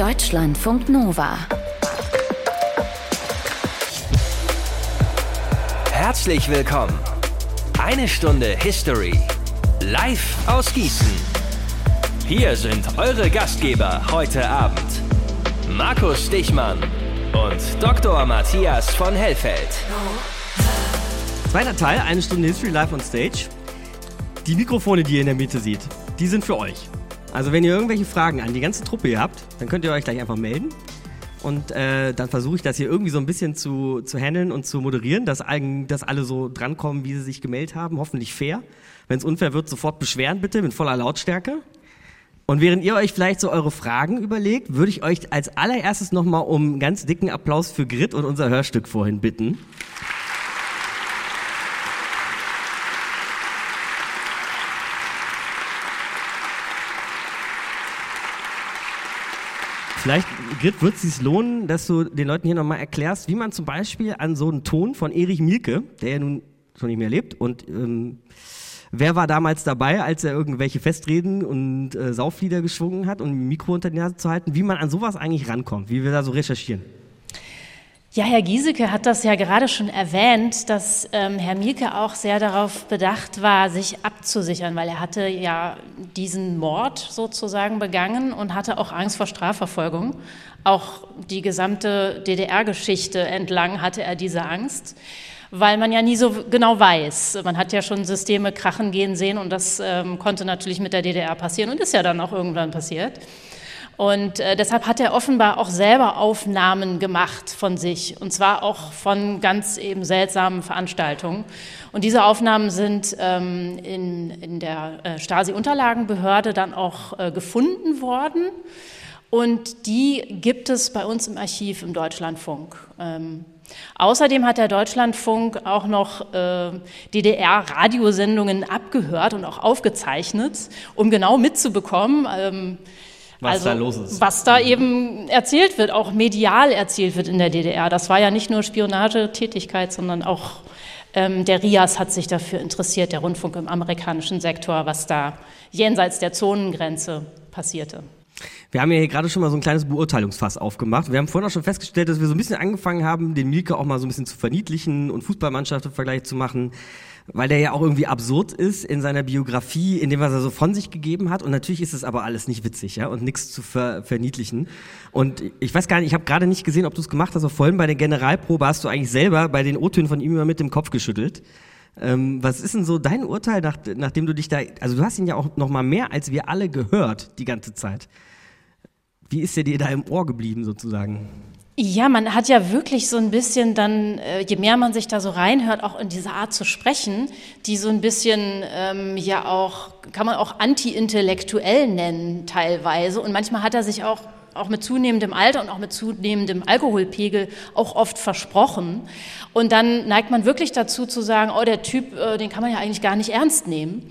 Deutschlandfunk Nova. Herzlich willkommen. Eine Stunde History. Live aus Gießen. Hier sind eure Gastgeber heute Abend. Markus Stichmann und Dr. Matthias von Hellfeld. Zweiter Teil, eine Stunde History live on Stage. Die Mikrofone, die ihr in der Mitte seht, die sind für euch. Also wenn ihr irgendwelche Fragen an die ganze Truppe hier habt, dann könnt ihr euch gleich einfach melden. Und äh, dann versuche ich das hier irgendwie so ein bisschen zu, zu handeln und zu moderieren, dass, allen, dass alle so drankommen, wie sie sich gemeldet haben. Hoffentlich fair. Wenn es unfair wird, sofort beschweren bitte mit voller Lautstärke. Und während ihr euch vielleicht so eure Fragen überlegt, würde ich euch als allererstes nochmal um einen ganz dicken Applaus für Grit und unser Hörstück vorhin bitten. Vielleicht, Grit, wird es sich lohnen, dass du den Leuten hier nochmal erklärst, wie man zum Beispiel an so einen Ton von Erich Mielke, der ja nun schon nicht mehr lebt, und ähm, wer war damals dabei, als er irgendwelche Festreden und äh, Saufflieder geschwungen hat, um ein Mikro unter die Nase zu halten, wie man an sowas eigentlich rankommt, wie wir da so recherchieren? Ja, Herr Giesecke hat das ja gerade schon erwähnt, dass ähm, Herr Mielke auch sehr darauf bedacht war, sich abzusichern, weil er hatte ja diesen Mord sozusagen begangen und hatte auch Angst vor Strafverfolgung. Auch die gesamte DDR-Geschichte entlang hatte er diese Angst, weil man ja nie so genau weiß. Man hat ja schon Systeme krachen gehen sehen und das ähm, konnte natürlich mit der DDR passieren und ist ja dann auch irgendwann passiert. Und äh, deshalb hat er offenbar auch selber Aufnahmen gemacht von sich, und zwar auch von ganz eben seltsamen Veranstaltungen. Und diese Aufnahmen sind ähm, in, in der äh, Stasi-Unterlagenbehörde dann auch äh, gefunden worden. Und die gibt es bei uns im Archiv im Deutschlandfunk. Ähm, Außerdem hat der Deutschlandfunk auch noch äh, DDR-Radiosendungen abgehört und auch aufgezeichnet, um genau mitzubekommen, ähm, was also, da los ist. Was da eben erzählt wird, auch medial erzählt wird in der DDR. Das war ja nicht nur Spionagetätigkeit, sondern auch ähm, der RIAS hat sich dafür interessiert, der Rundfunk im amerikanischen Sektor, was da jenseits der Zonengrenze passierte. Wir haben ja hier gerade schon mal so ein kleines Beurteilungsfass aufgemacht. Wir haben vorhin auch schon festgestellt, dass wir so ein bisschen angefangen haben, den Milke auch mal so ein bisschen zu verniedlichen und Fußballmannschaften Vergleich zu machen weil der ja auch irgendwie absurd ist in seiner Biografie, in dem, was er so von sich gegeben hat. Und natürlich ist es aber alles nicht witzig, ja, und nichts zu ver verniedlichen. Und ich weiß gar nicht, ich habe gerade nicht gesehen, ob du es gemacht hast, aber vorhin bei der Generalprobe hast du eigentlich selber bei den O-Tönen von ihm immer mit dem Kopf geschüttelt. Ähm, was ist denn so dein Urteil, nach, nachdem du dich da, also du hast ihn ja auch noch mal mehr als wir alle gehört die ganze Zeit. Wie ist der dir da im Ohr geblieben sozusagen? Ja, man hat ja wirklich so ein bisschen dann, äh, je mehr man sich da so reinhört, auch in diese Art zu sprechen, die so ein bisschen ähm, ja auch, kann man auch anti-intellektuell nennen teilweise. Und manchmal hat er sich auch auch mit zunehmendem Alter und auch mit zunehmendem Alkoholpegel auch oft versprochen. Und dann neigt man wirklich dazu zu sagen, oh, der Typ, äh, den kann man ja eigentlich gar nicht ernst nehmen.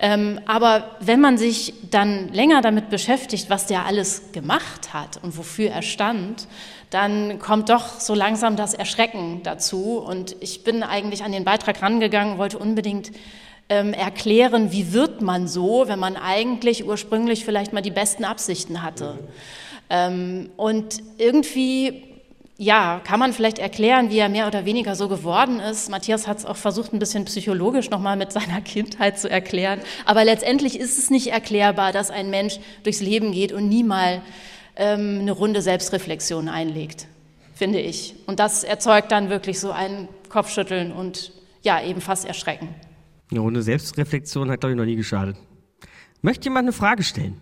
Ähm, aber wenn man sich dann länger damit beschäftigt, was der alles gemacht hat und wofür er stand, dann kommt doch so langsam das Erschrecken dazu. Und ich bin eigentlich an den Beitrag rangegangen, wollte unbedingt ähm, erklären, wie wird man so, wenn man eigentlich ursprünglich vielleicht mal die besten Absichten hatte. Ähm, und irgendwie ja, kann man vielleicht erklären, wie er mehr oder weniger so geworden ist. Matthias hat es auch versucht, ein bisschen psychologisch nochmal mit seiner Kindheit zu erklären. Aber letztendlich ist es nicht erklärbar, dass ein Mensch durchs Leben geht und nie mal ähm, eine runde Selbstreflexion einlegt, finde ich. Und das erzeugt dann wirklich so ein Kopfschütteln und ja, eben fast Erschrecken. Eine runde Selbstreflexion hat, glaube ich, noch nie geschadet. Möchte jemand eine Frage stellen?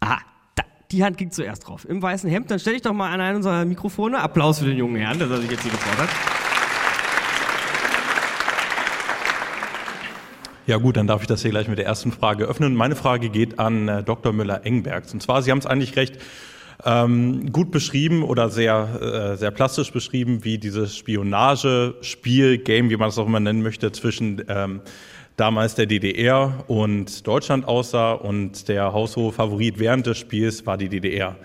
Aha, da, die Hand ging zuerst drauf. Im weißen Hemd, dann stelle ich doch mal an einen unserer Mikrofone. Applaus für den jungen Herrn, der sich jetzt hier gefordert hat. Ja gut, dann darf ich das hier gleich mit der ersten Frage öffnen. Meine Frage geht an äh, Dr. Müller-Engbergs. Und zwar, Sie haben es eigentlich recht ähm, gut beschrieben oder sehr, äh, sehr plastisch beschrieben, wie dieses Spionagespiel, Game, wie man es auch immer nennen möchte, zwischen ähm, damals der DDR und Deutschland aussah. Und der haushohe Favorit während des Spiels war die DDR.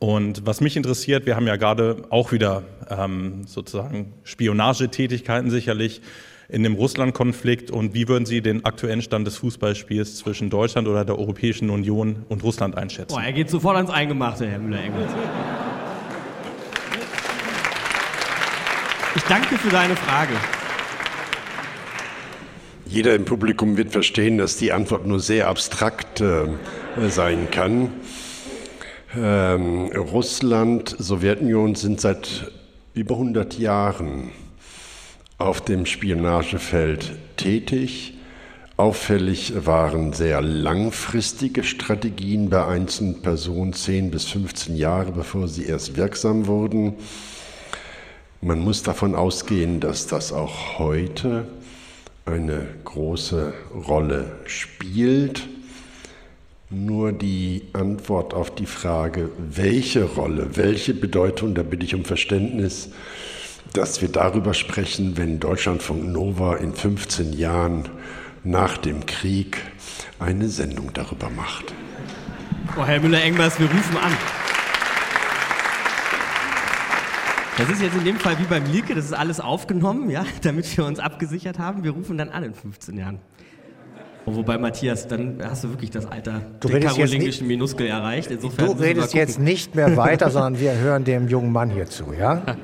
Und was mich interessiert, wir haben ja gerade auch wieder ähm, sozusagen Spionagetätigkeiten sicherlich in dem Russland-Konflikt und wie würden Sie den aktuellen Stand des Fußballspiels zwischen Deutschland oder der Europäischen Union und Russland einschätzen? Boah, er geht sofort ans Eingemachte, Herr Müller-Engels. Ich danke für deine Frage. Jeder im Publikum wird verstehen, dass die Antwort nur sehr abstrakt äh, sein kann. Ähm, Russland, Sowjetunion sind seit über 100 Jahren auf dem Spionagefeld tätig. Auffällig waren sehr langfristige Strategien bei einzelnen Personen, 10 bis 15 Jahre bevor sie erst wirksam wurden. Man muss davon ausgehen, dass das auch heute eine große Rolle spielt. Nur die Antwort auf die Frage, welche Rolle, welche Bedeutung, da bitte ich um Verständnis, dass wir darüber sprechen, wenn Deutschlandfunk Nova in 15 Jahren nach dem Krieg eine Sendung darüber macht. Oh, Herr Müller-Engmers, wir rufen an. Das ist jetzt in dem Fall wie beim Mielke, das ist alles aufgenommen, ja, damit wir uns abgesichert haben. Wir rufen dann an in 15 Jahren. Oh, wobei, Matthias, dann hast du wirklich das Alter du der karolingischen Minuskel erreicht. Insofern du redest jetzt nicht mehr weiter, sondern wir hören dem jungen Mann hier zu, ja?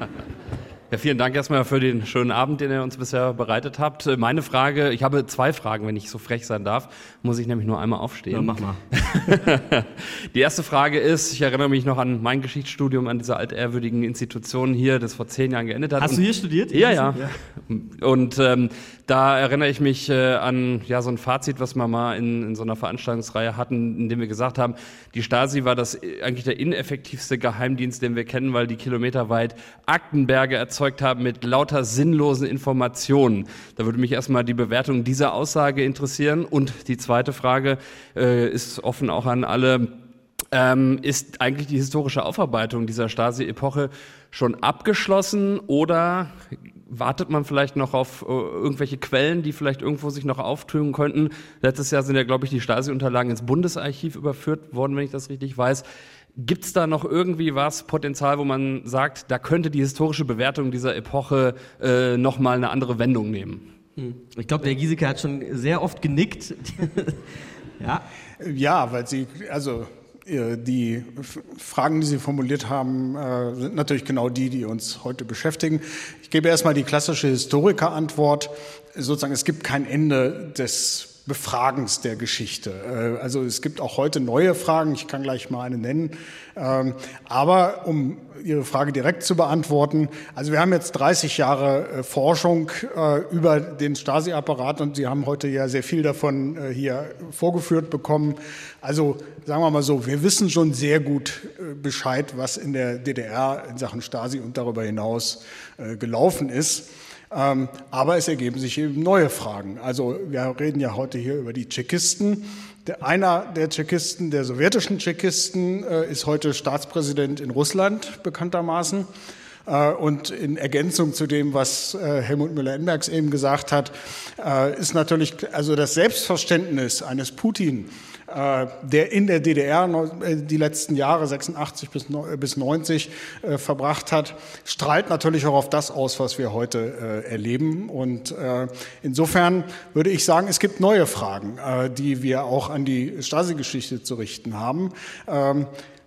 Ja, vielen Dank erstmal für den schönen Abend, den ihr uns bisher bereitet habt. Meine Frage, ich habe zwei Fragen, wenn ich so frech sein darf, muss ich nämlich nur einmal aufstehen. Ja, mach mal. Die erste Frage ist, ich erinnere mich noch an mein Geschichtsstudium, an diese altehrwürdigen Institutionen hier, das vor zehn Jahren geendet hat. Hast Und, du hier studiert? Ja, ja. ja. Und ähm, da erinnere ich mich äh, an ja, so ein Fazit, was wir mal in, in so einer Veranstaltungsreihe hatten, in dem wir gesagt haben, die Stasi war das äh, eigentlich der ineffektivste Geheimdienst, den wir kennen, weil die kilometerweit Aktenberge erzeugt haben mit lauter sinnlosen Informationen. Da würde mich erstmal die Bewertung dieser Aussage interessieren. Und die zweite Frage äh, ist offen auch an alle. Ähm, ist eigentlich die historische Aufarbeitung dieser Stasi-Epoche schon abgeschlossen oder wartet man vielleicht noch auf äh, irgendwelche Quellen, die vielleicht irgendwo sich noch auftun könnten. Letztes Jahr sind ja, glaube ich, die Stasi-Unterlagen ins Bundesarchiv überführt worden, wenn ich das richtig weiß. Gibt es da noch irgendwie was, Potenzial, wo man sagt, da könnte die historische Bewertung dieser Epoche äh, nochmal eine andere Wendung nehmen? Hm. Ich glaube, der Giesecke hat schon sehr oft genickt. ja. Ja, weil sie, also die Fragen, die Sie formuliert haben, äh, sind natürlich genau die, die uns heute beschäftigen. Ich gebe erstmal die klassische Historikerantwort. Sozusagen, es gibt kein Ende des Befragens der Geschichte. Äh, also es gibt auch heute neue Fragen, ich kann gleich mal eine nennen. Ähm, aber um Ihre Frage direkt zu beantworten, also wir haben jetzt 30 Jahre äh, Forschung äh, über den Stasi-Apparat und Sie haben heute ja sehr viel davon hier vorgeführt bekommen. Also sagen wir mal so, wir wissen schon sehr gut Bescheid, was in der DDR in Sachen Stasi und darüber hinaus gelaufen ist. Ähm, aber es ergeben sich eben neue Fragen. Also wir reden ja heute hier über die Tschechisten. Der, einer der Tschechisten, der sowjetischen Tschechisten, äh, ist heute Staatspräsident in Russland bekanntermaßen. Äh, und in Ergänzung zu dem, was äh, Helmut Müller-Enbergs eben gesagt hat, ist natürlich also das Selbstverständnis eines Putin, der in der DDR äh, die letzten Jahre 86 bis, bis 90 äh, verbracht hat, strahlt natürlich auch auf das aus, was wir heute erleben. Und insofern würde ich sagen, es gibt neue Fragen, die wir auch an die Stasi-Geschichte zu richten haben.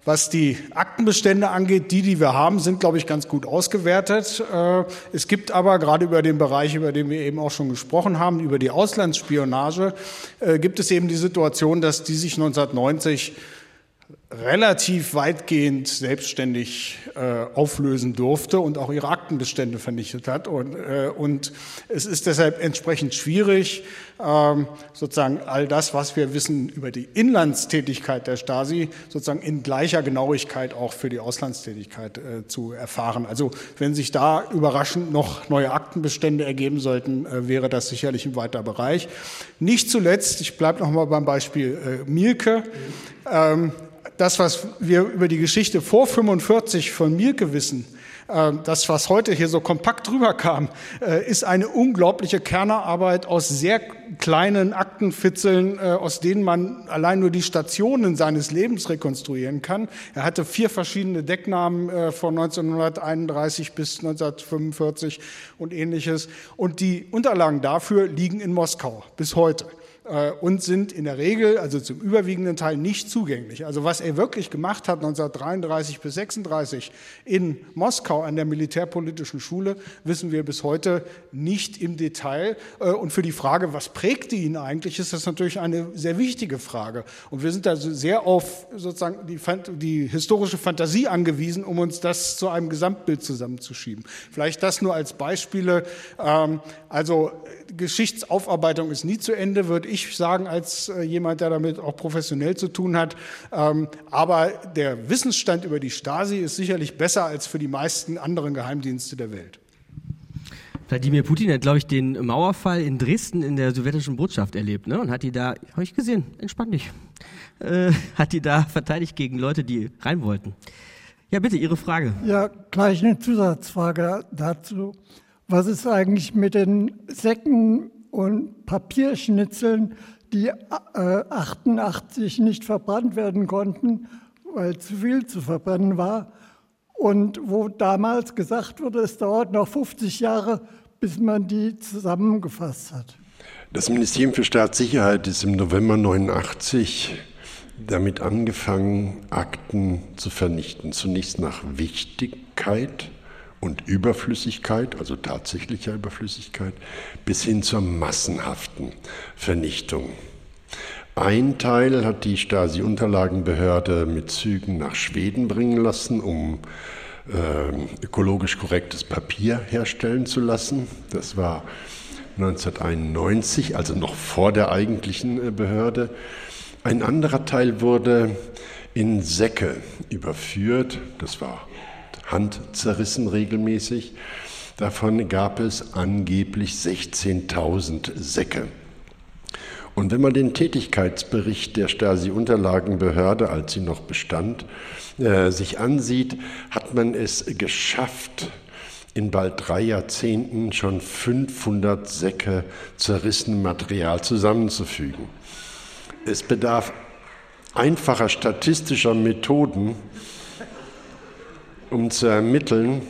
Was die Aktenbestände angeht, die, die wir haben, sind, glaube ich, ganz gut ausgewertet. Äh, es gibt aber gerade über den Bereich, über den wir eben auch schon gesprochen haben, über die Auslandsspionage, äh, gibt es eben die Situation, dass die sich 1990 relativ weitgehend selbstständig äh, auflösen durfte und auch ihre Aktenbestände vernichtet hat. Und, äh, und es ist deshalb entsprechend schwierig, ähm, sozusagen all das, was wir wissen über die Inlandstätigkeit der Stasi, sozusagen in gleicher Genauigkeit auch für die Auslandstätigkeit äh, zu erfahren. Also wenn sich da überraschend noch neue Aktenbestände ergeben sollten, äh, wäre das sicherlich ein weiter Bereich. Nicht zuletzt, ich bleibe noch mal beim Beispiel äh, Mielke. Ähm, das, was wir über die Geschichte vor 45 von Mirke wissen, ähm, das, was heute hier so kompakt rüberkam, äh, ist eine unglaubliche Kernerarbeit aus sehr kleinen Aktenfitzeln, äh, aus denen man allein nur die Stationen seines Lebens rekonstruieren kann. Er hatte vier verschiedene Decknamen äh, von 1931 bis 1945 und ähnliches. Und die Unterlagen dafür liegen in Moskau bis heute. Äh, und sind in der Regel, also zum überwiegenden Teil, nicht zugänglich. Also was er wirklich gemacht hat 1933 bis 36 in Moskau an der Militärpolitischen Schule, wissen wir bis heute nicht im Detail. Äh, und für die Frage, was prägte ihn eigentlich, ist das natürlich eine sehr wichtige Frage. Und wir sind da sehr auf sozusagen die, die historische Fantasie angewiesen, um uns das zu einem Gesamtbild zusammenzuschieben. Vielleicht das nur als Beispiele. Ähm, also Geschichtsaufarbeitung ist nie zu Ende, würde ich sagen, als äh, jemand, der damit auch professionell zu tun hat. Ähm, aber der Wissensstand über die Stasi ist sicherlich besser als für die meisten anderen Geheimdienste der Welt. Wladimir Putin hat, glaube ich, den Mauerfall in Dresden in der sowjetischen Botschaft erlebt ne? und hat die da, habe ich gesehen, entspann dich, äh, hat die da verteidigt gegen Leute, die rein wollten. Ja, bitte, Ihre Frage. Ja, gleich eine Zusatzfrage dazu. Was ist eigentlich mit den Säcken und Papierschnitzeln, die äh, 88 nicht verbrannt werden konnten, weil zu viel zu verbrennen war? Und wo damals gesagt wurde, es dauert noch 50 Jahre, bis man die zusammengefasst hat. Das Ministerium für Staatssicherheit ist im November 89 damit angefangen, Akten zu vernichten. Zunächst nach Wichtigkeit und Überflüssigkeit, also tatsächlicher Überflüssigkeit, bis hin zur massenhaften Vernichtung. Ein Teil hat die Stasi-Unterlagenbehörde mit Zügen nach Schweden bringen lassen, um äh, ökologisch korrektes Papier herstellen zu lassen. Das war 1991, also noch vor der eigentlichen äh, Behörde. Ein anderer Teil wurde in Säcke überführt. Das war handzerrissen regelmäßig. Davon gab es angeblich 16.000 Säcke. Und wenn man den Tätigkeitsbericht der Stasi-Unterlagenbehörde, als sie noch bestand, äh, sich ansieht, hat man es geschafft, in bald drei Jahrzehnten schon 500 Säcke zerrissenem Material zusammenzufügen. Es bedarf einfacher statistischer Methoden, um zu ermitteln,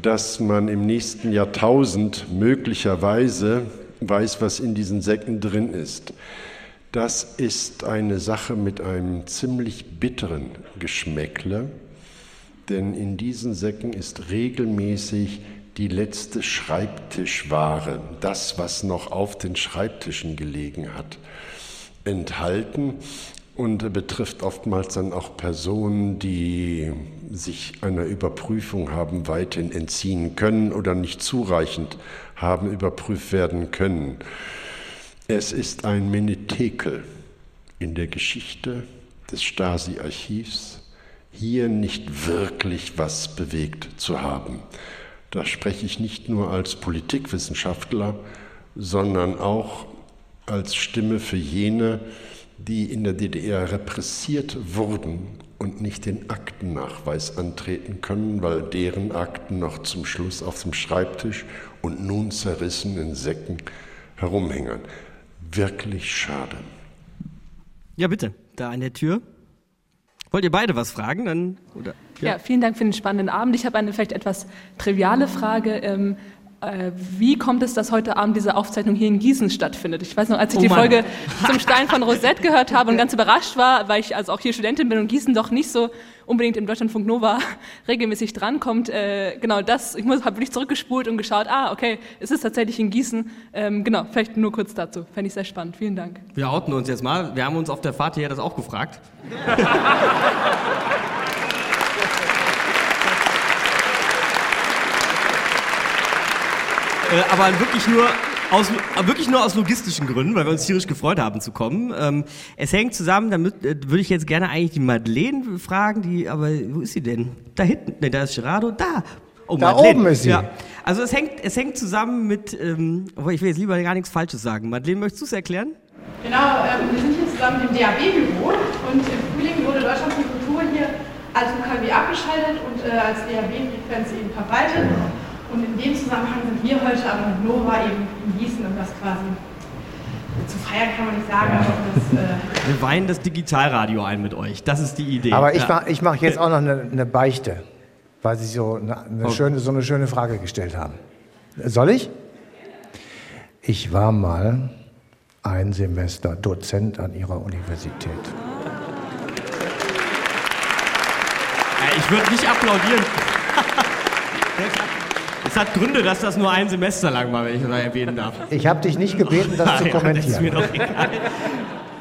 dass man im nächsten Jahrtausend möglicherweise weiß, was in diesen Säcken drin ist. Das ist eine Sache mit einem ziemlich bitteren Geschmäckle, denn in diesen Säcken ist regelmäßig die letzte Schreibtischware, das, was noch auf den Schreibtischen gelegen hat, enthalten und betrifft oftmals dann auch Personen, die sich einer Überprüfung haben weithin entziehen können oder nicht zureichend haben überprüft werden können. Es ist ein Menetekel in der Geschichte des Stasi-Archivs, hier nicht wirklich was bewegt zu haben. Da spreche ich nicht nur als Politikwissenschaftler, sondern auch als Stimme für jene, die in der DDR repressiert wurden und nicht den Aktennachweis antreten können, weil deren Akten noch zum Schluss auf dem Schreibtisch und nun zerrissen in Säcken herumhängen. Wirklich schade. Ja, bitte, da an der Tür. Wollt ihr beide was fragen? Dann, oder, ja. ja vielen Dank für den spannenden Abend. Ich habe eine vielleicht etwas triviale Frage. Ähm, äh, wie kommt es, dass heute Abend diese Aufzeichnung hier in Gießen stattfindet? Ich weiß noch, als ich oh die Folge zum Stein von Rosette gehört habe und ganz überrascht war, weil ich also auch hier Studentin bin und Gießen doch nicht so unbedingt im Deutschlandfunk Nova regelmäßig drankommt. Äh, genau das, ich habe wirklich zurückgespult und geschaut, ah, okay, es ist tatsächlich in Gießen. Ähm, genau, vielleicht nur kurz dazu. Fände ich sehr spannend. Vielen Dank. Wir outen uns jetzt mal. Wir haben uns auf der Fahrt hier das auch gefragt. Äh, aber wirklich nur aus, wirklich nur aus logistischen Gründen, weil wir uns tierisch gefreut haben zu kommen. Ähm, es hängt zusammen, damit äh, würde ich jetzt gerne eigentlich die Madeleine fragen, die, aber wo ist sie denn? Da hinten, ne, da ist Gerardo, da. Oh, da Madeleine. oben ist sie. Ja. Also es hängt, es hängt zusammen mit, ähm, ich will jetzt lieber gar nichts Falsches sagen. Madeleine, möchtest du es erklären? Genau, ähm, wir sind hier zusammen im DAB-Büro und im Frühling wurde als UKW abgeschaltet und äh, als DAB-Frequenz eben verbreitet. Und in dem Zusammenhang sind wir heute aber mit Nova eben in Gießen, um das quasi zu feiern kann man nicht sagen, aber das, äh Wir weihen das Digitalradio ein mit euch. Das ist die Idee. Aber ich ja. mache ich mach jetzt auch noch eine, eine Beichte, weil Sie so eine, eine oh. schöne, so eine schöne Frage gestellt haben. Soll ich? Ich war mal ein Semester Dozent an Ihrer Universität. Ich würde nicht applaudieren. Es hat Gründe, dass das nur ein Semester lang war, wenn ich das erwähnen darf. Ich habe dich nicht gebeten, das Nein, zu kommentieren. Das ist mir doch egal.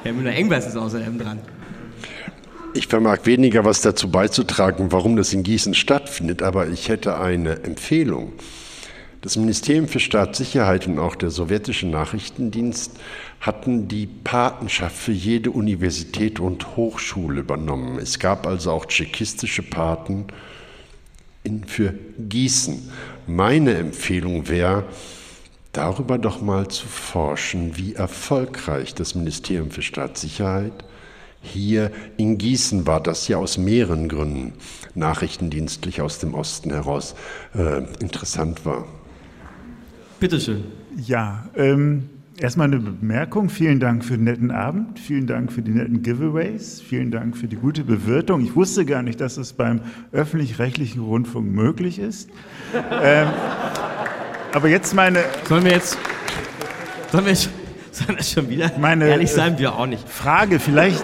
Herr Müller-Engwers ist außerdem dran. Ich vermag weniger was dazu beizutragen, warum das in Gießen stattfindet, aber ich hätte eine Empfehlung. Das Ministerium für Staatssicherheit und auch der sowjetische Nachrichtendienst hatten die Patenschaft für jede Universität und Hochschule übernommen. Es gab also auch tschechistische Paten in, für Gießen. Meine Empfehlung wäre, darüber doch mal zu forschen, wie erfolgreich das Ministerium für Staatssicherheit hier in Gießen war, das ja aus mehreren Gründen nachrichtendienstlich aus dem Osten heraus äh, interessant war. Bitteschön. Ja, ähm, erstmal eine Bemerkung. Vielen Dank für den netten Abend. Vielen Dank für die netten Giveaways. Vielen Dank für die gute Bewirtung. Ich wusste gar nicht, dass es beim öffentlich-rechtlichen Rundfunk möglich ist. ähm, aber jetzt meine. Sollen wir jetzt. Sollen wir, sollen wir schon wieder? Meine, Ehrlich sein wir auch nicht. Frage, vielleicht.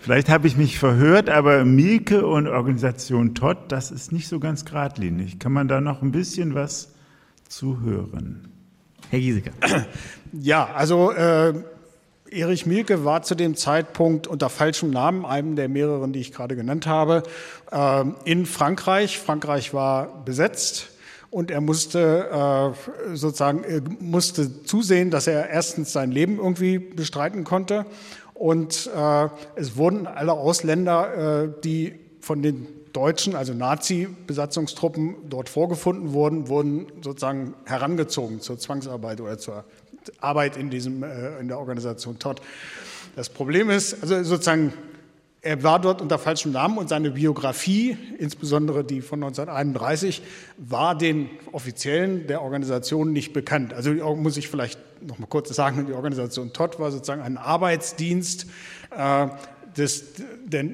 Vielleicht habe ich mich verhört, aber Mieke und Organisation Todd, das ist nicht so ganz geradlinig. Kann man da noch ein bisschen was zu hören. Herr Giesecke. Ja, also äh, Erich Mielke war zu dem Zeitpunkt unter falschem Namen, einem der mehreren, die ich gerade genannt habe, äh, in Frankreich. Frankreich war besetzt und er musste äh, sozusagen er musste zusehen, dass er erstens sein Leben irgendwie bestreiten konnte und äh, es wurden alle Ausländer, äh, die von den Deutschen, also Nazi-Besatzungstruppen dort vorgefunden wurden, wurden sozusagen herangezogen zur Zwangsarbeit oder zur Arbeit in, diesem, äh, in der Organisation Todd. Das Problem ist, also sozusagen, er war dort unter falschem Namen und seine Biografie, insbesondere die von 1931, war den Offiziellen der Organisation nicht bekannt. Also muss ich vielleicht noch mal kurz sagen, die Organisation Todd war sozusagen ein Arbeitsdienst äh, des, der,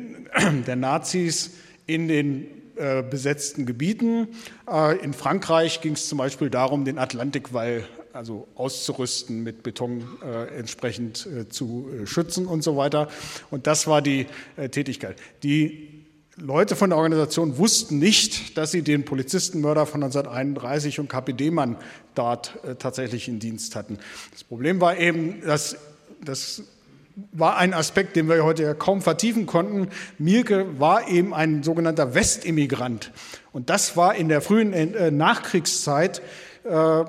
der Nazis, in den äh, besetzten Gebieten. Äh, in Frankreich ging es zum Beispiel darum, den Atlantikwall also auszurüsten, mit Beton äh, entsprechend äh, zu äh, schützen und so weiter. Und das war die äh, Tätigkeit. Die Leute von der Organisation wussten nicht, dass sie den Polizistenmörder von 1931 und KPD-Mann dort tatsächlich in Dienst hatten. Das Problem war eben, dass das war ein Aspekt, den wir heute ja kaum vertiefen konnten. Mielke war eben ein sogenannter Westimmigrant. Und das war in der frühen äh, Nachkriegszeit äh,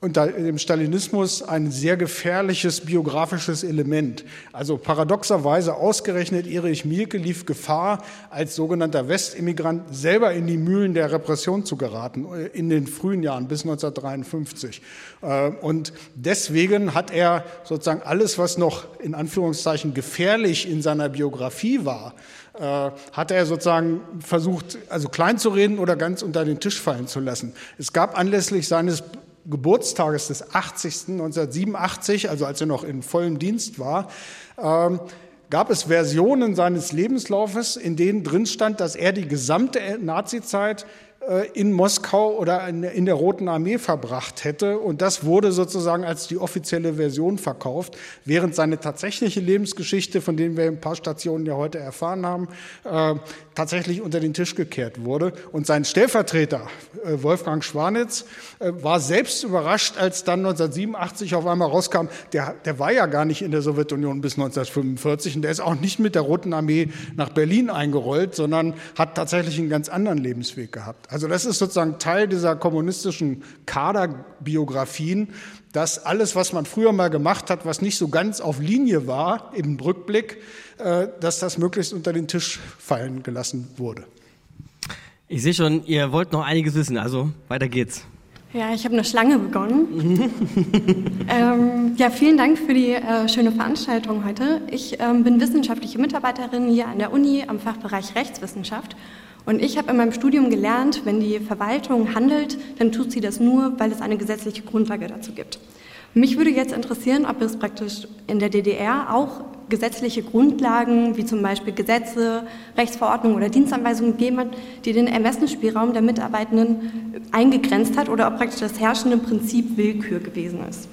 unter dem Stalinismus ein sehr gefährliches biografisches Element. Also paradoxerweise ausgerechnet Erich Mielke lief Gefahr, als sogenannter Westimmigrant selber in die Mühlen der Repression zu geraten, äh, in den frühen Jahren bis 1953. Äh, und deswegen hat er sozusagen alles, was noch in Anführungszeichen gefährlich in seiner Biografie war, äh, hat er sozusagen versucht, also klein zu reden oder ganz unter den Tisch fallen zu lassen. Es gab anlässlich seines Geburtstages des 80. 1987, also als er noch in vollem Dienst war, ähm, gab es Versionen seines Lebenslaufes, in denen drin stand, dass er die gesamte Nazizeit in Moskau oder in der Roten Armee verbracht hätte. Und das wurde sozusagen als die offizielle Version verkauft, während seine tatsächliche Lebensgeschichte, von denen wir ein paar Stationen ja heute erfahren haben, äh, tatsächlich unter den Tisch gekehrt wurde. Und sein Stellvertreter, äh, Wolfgang Schwanitz, war selbst überrascht, als dann 1987 auf einmal rauskam, der, der war ja gar nicht in der Sowjetunion bis 1945 und der ist auch nicht mit der Roten Armee nach Berlin eingerollt, sondern hat tatsächlich einen ganz anderen Lebensweg gehabt. Also das ist sozusagen Teil dieser kommunistischen Kaderbiografien, dass alles, was man früher mal gemacht hat, was nicht so ganz auf Linie war im Rückblick, äh, dass das möglichst unter den Tisch fallen gelassen wurde. Ich sehe schon, ihr wollt noch einiges wissen, also weiter geht's. Ja, ich habe eine Schlange begonnen. ähm, ja, vielen Dank für die äh, schöne Veranstaltung heute. Ich ähm, bin wissenschaftliche Mitarbeiterin hier an der Uni am Fachbereich Rechtswissenschaft. Und ich habe in meinem Studium gelernt, wenn die Verwaltung handelt, dann tut sie das nur, weil es eine gesetzliche Grundlage dazu gibt. Mich würde jetzt interessieren, ob es praktisch in der DDR auch gesetzliche Grundlagen wie zum Beispiel Gesetze, Rechtsverordnungen oder Dienstanweisungen gegeben hat, die den Ermessensspielraum der Mitarbeitenden eingegrenzt hat oder ob praktisch das herrschende Prinzip Willkür gewesen ist.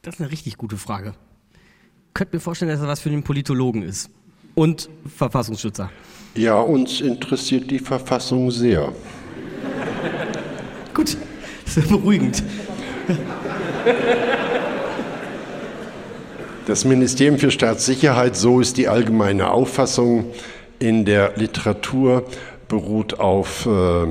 Das ist eine richtig gute Frage. Könnt mir vorstellen, dass das was für den Politologen ist und Verfassungsschützer. Ja, uns interessiert die Verfassung sehr. Gut, das ist beruhigend. Das Ministerium für Staatssicherheit, so ist die allgemeine Auffassung in der Literatur, beruht auf äh,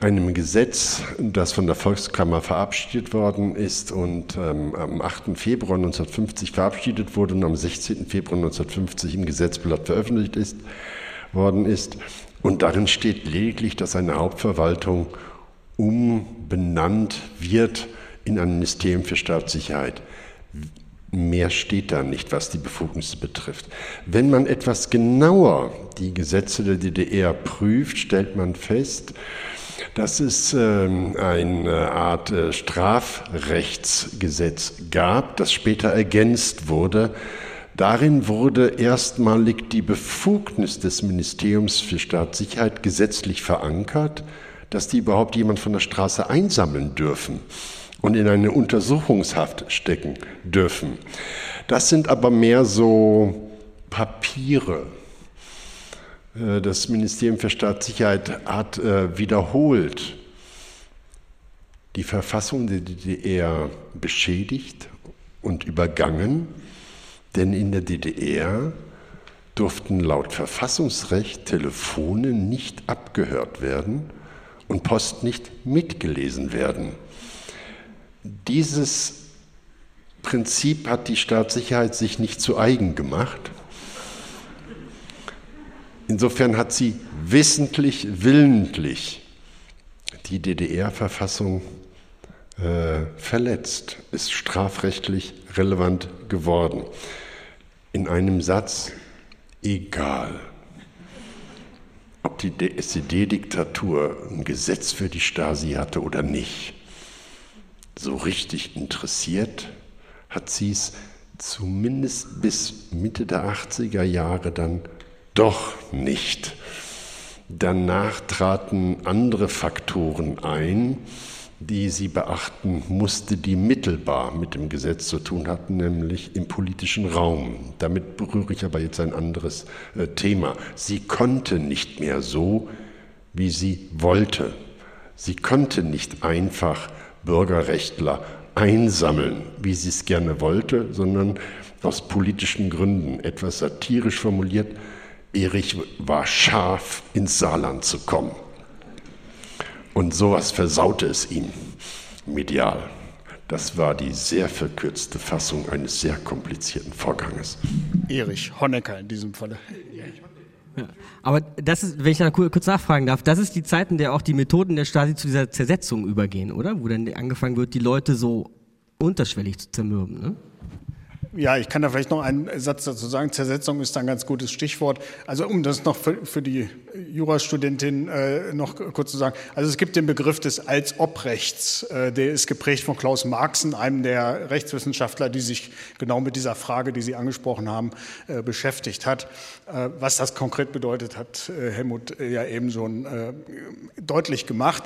einem Gesetz, das von der Volkskammer verabschiedet worden ist und ähm, am 8. Februar 1950 verabschiedet wurde und am 16. Februar 1950 im Gesetzblatt veröffentlicht ist, worden ist. Und darin steht lediglich, dass eine Hauptverwaltung umbenannt wird in ein Ministerium für Staatssicherheit. Mehr steht da nicht, was die Befugnisse betrifft. Wenn man etwas genauer die Gesetze der DDR prüft, stellt man fest, dass es ähm, eine Art äh, Strafrechtsgesetz gab, das später ergänzt wurde. Darin wurde erstmalig die Befugnis des Ministeriums für Staatssicherheit gesetzlich verankert, dass die überhaupt jemand von der Straße einsammeln dürfen und in eine Untersuchungshaft stecken dürfen. Das sind aber mehr so Papiere. Äh, das Ministerium für Staatssicherheit hat äh, wiederholt die Verfassung der DDR beschädigt und übergangen, denn in der DDR durften laut Verfassungsrecht Telefone nicht abgehört werden und Post nicht mitgelesen werden. Dieses Prinzip hat die Staatssicherheit sich nicht zu eigen gemacht. Insofern hat sie wissentlich, willentlich die DDR-Verfassung äh, verletzt, ist strafrechtlich relevant geworden. In einem Satz, egal, ob die SED-Diktatur ein Gesetz für die Stasi hatte oder nicht. So richtig interessiert hat sie es zumindest bis Mitte der 80er Jahre dann doch nicht. Danach traten andere Faktoren ein, die sie beachten musste, die mittelbar mit dem Gesetz zu tun hatten, nämlich im politischen Raum. Damit berühre ich aber jetzt ein anderes äh, Thema. Sie konnte nicht mehr so, wie sie wollte. Sie konnte nicht einfach Bürgerrechtler einsammeln, wie sie es gerne wollte, sondern aus politischen Gründen. Etwas satirisch formuliert, Erich war scharf, ins Saarland zu kommen. Und sowas versaute es ihm medial. Das war die sehr verkürzte Fassung eines sehr komplizierten Vorganges. Erich Honecker in diesem Falle. Ja. Aber das ist, wenn ich da kurz nachfragen darf, das ist die Zeit, in der auch die Methoden der Stasi zu dieser Zersetzung übergehen, oder? Wo dann angefangen wird, die Leute so unterschwellig zu zermürben, ne? Ja, ich kann da vielleicht noch einen Satz dazu sagen. Zersetzung ist ein ganz gutes Stichwort. Also um das noch für, für die Jurastudentin äh, noch kurz zu sagen. Also es gibt den Begriff des Als-Ob-Rechts. Äh, der ist geprägt von Klaus Marxen, einem der Rechtswissenschaftler, die sich genau mit dieser Frage, die Sie angesprochen haben, äh, beschäftigt hat. Äh, was das konkret bedeutet, hat äh, Helmut äh, ja eben schon deutlich gemacht.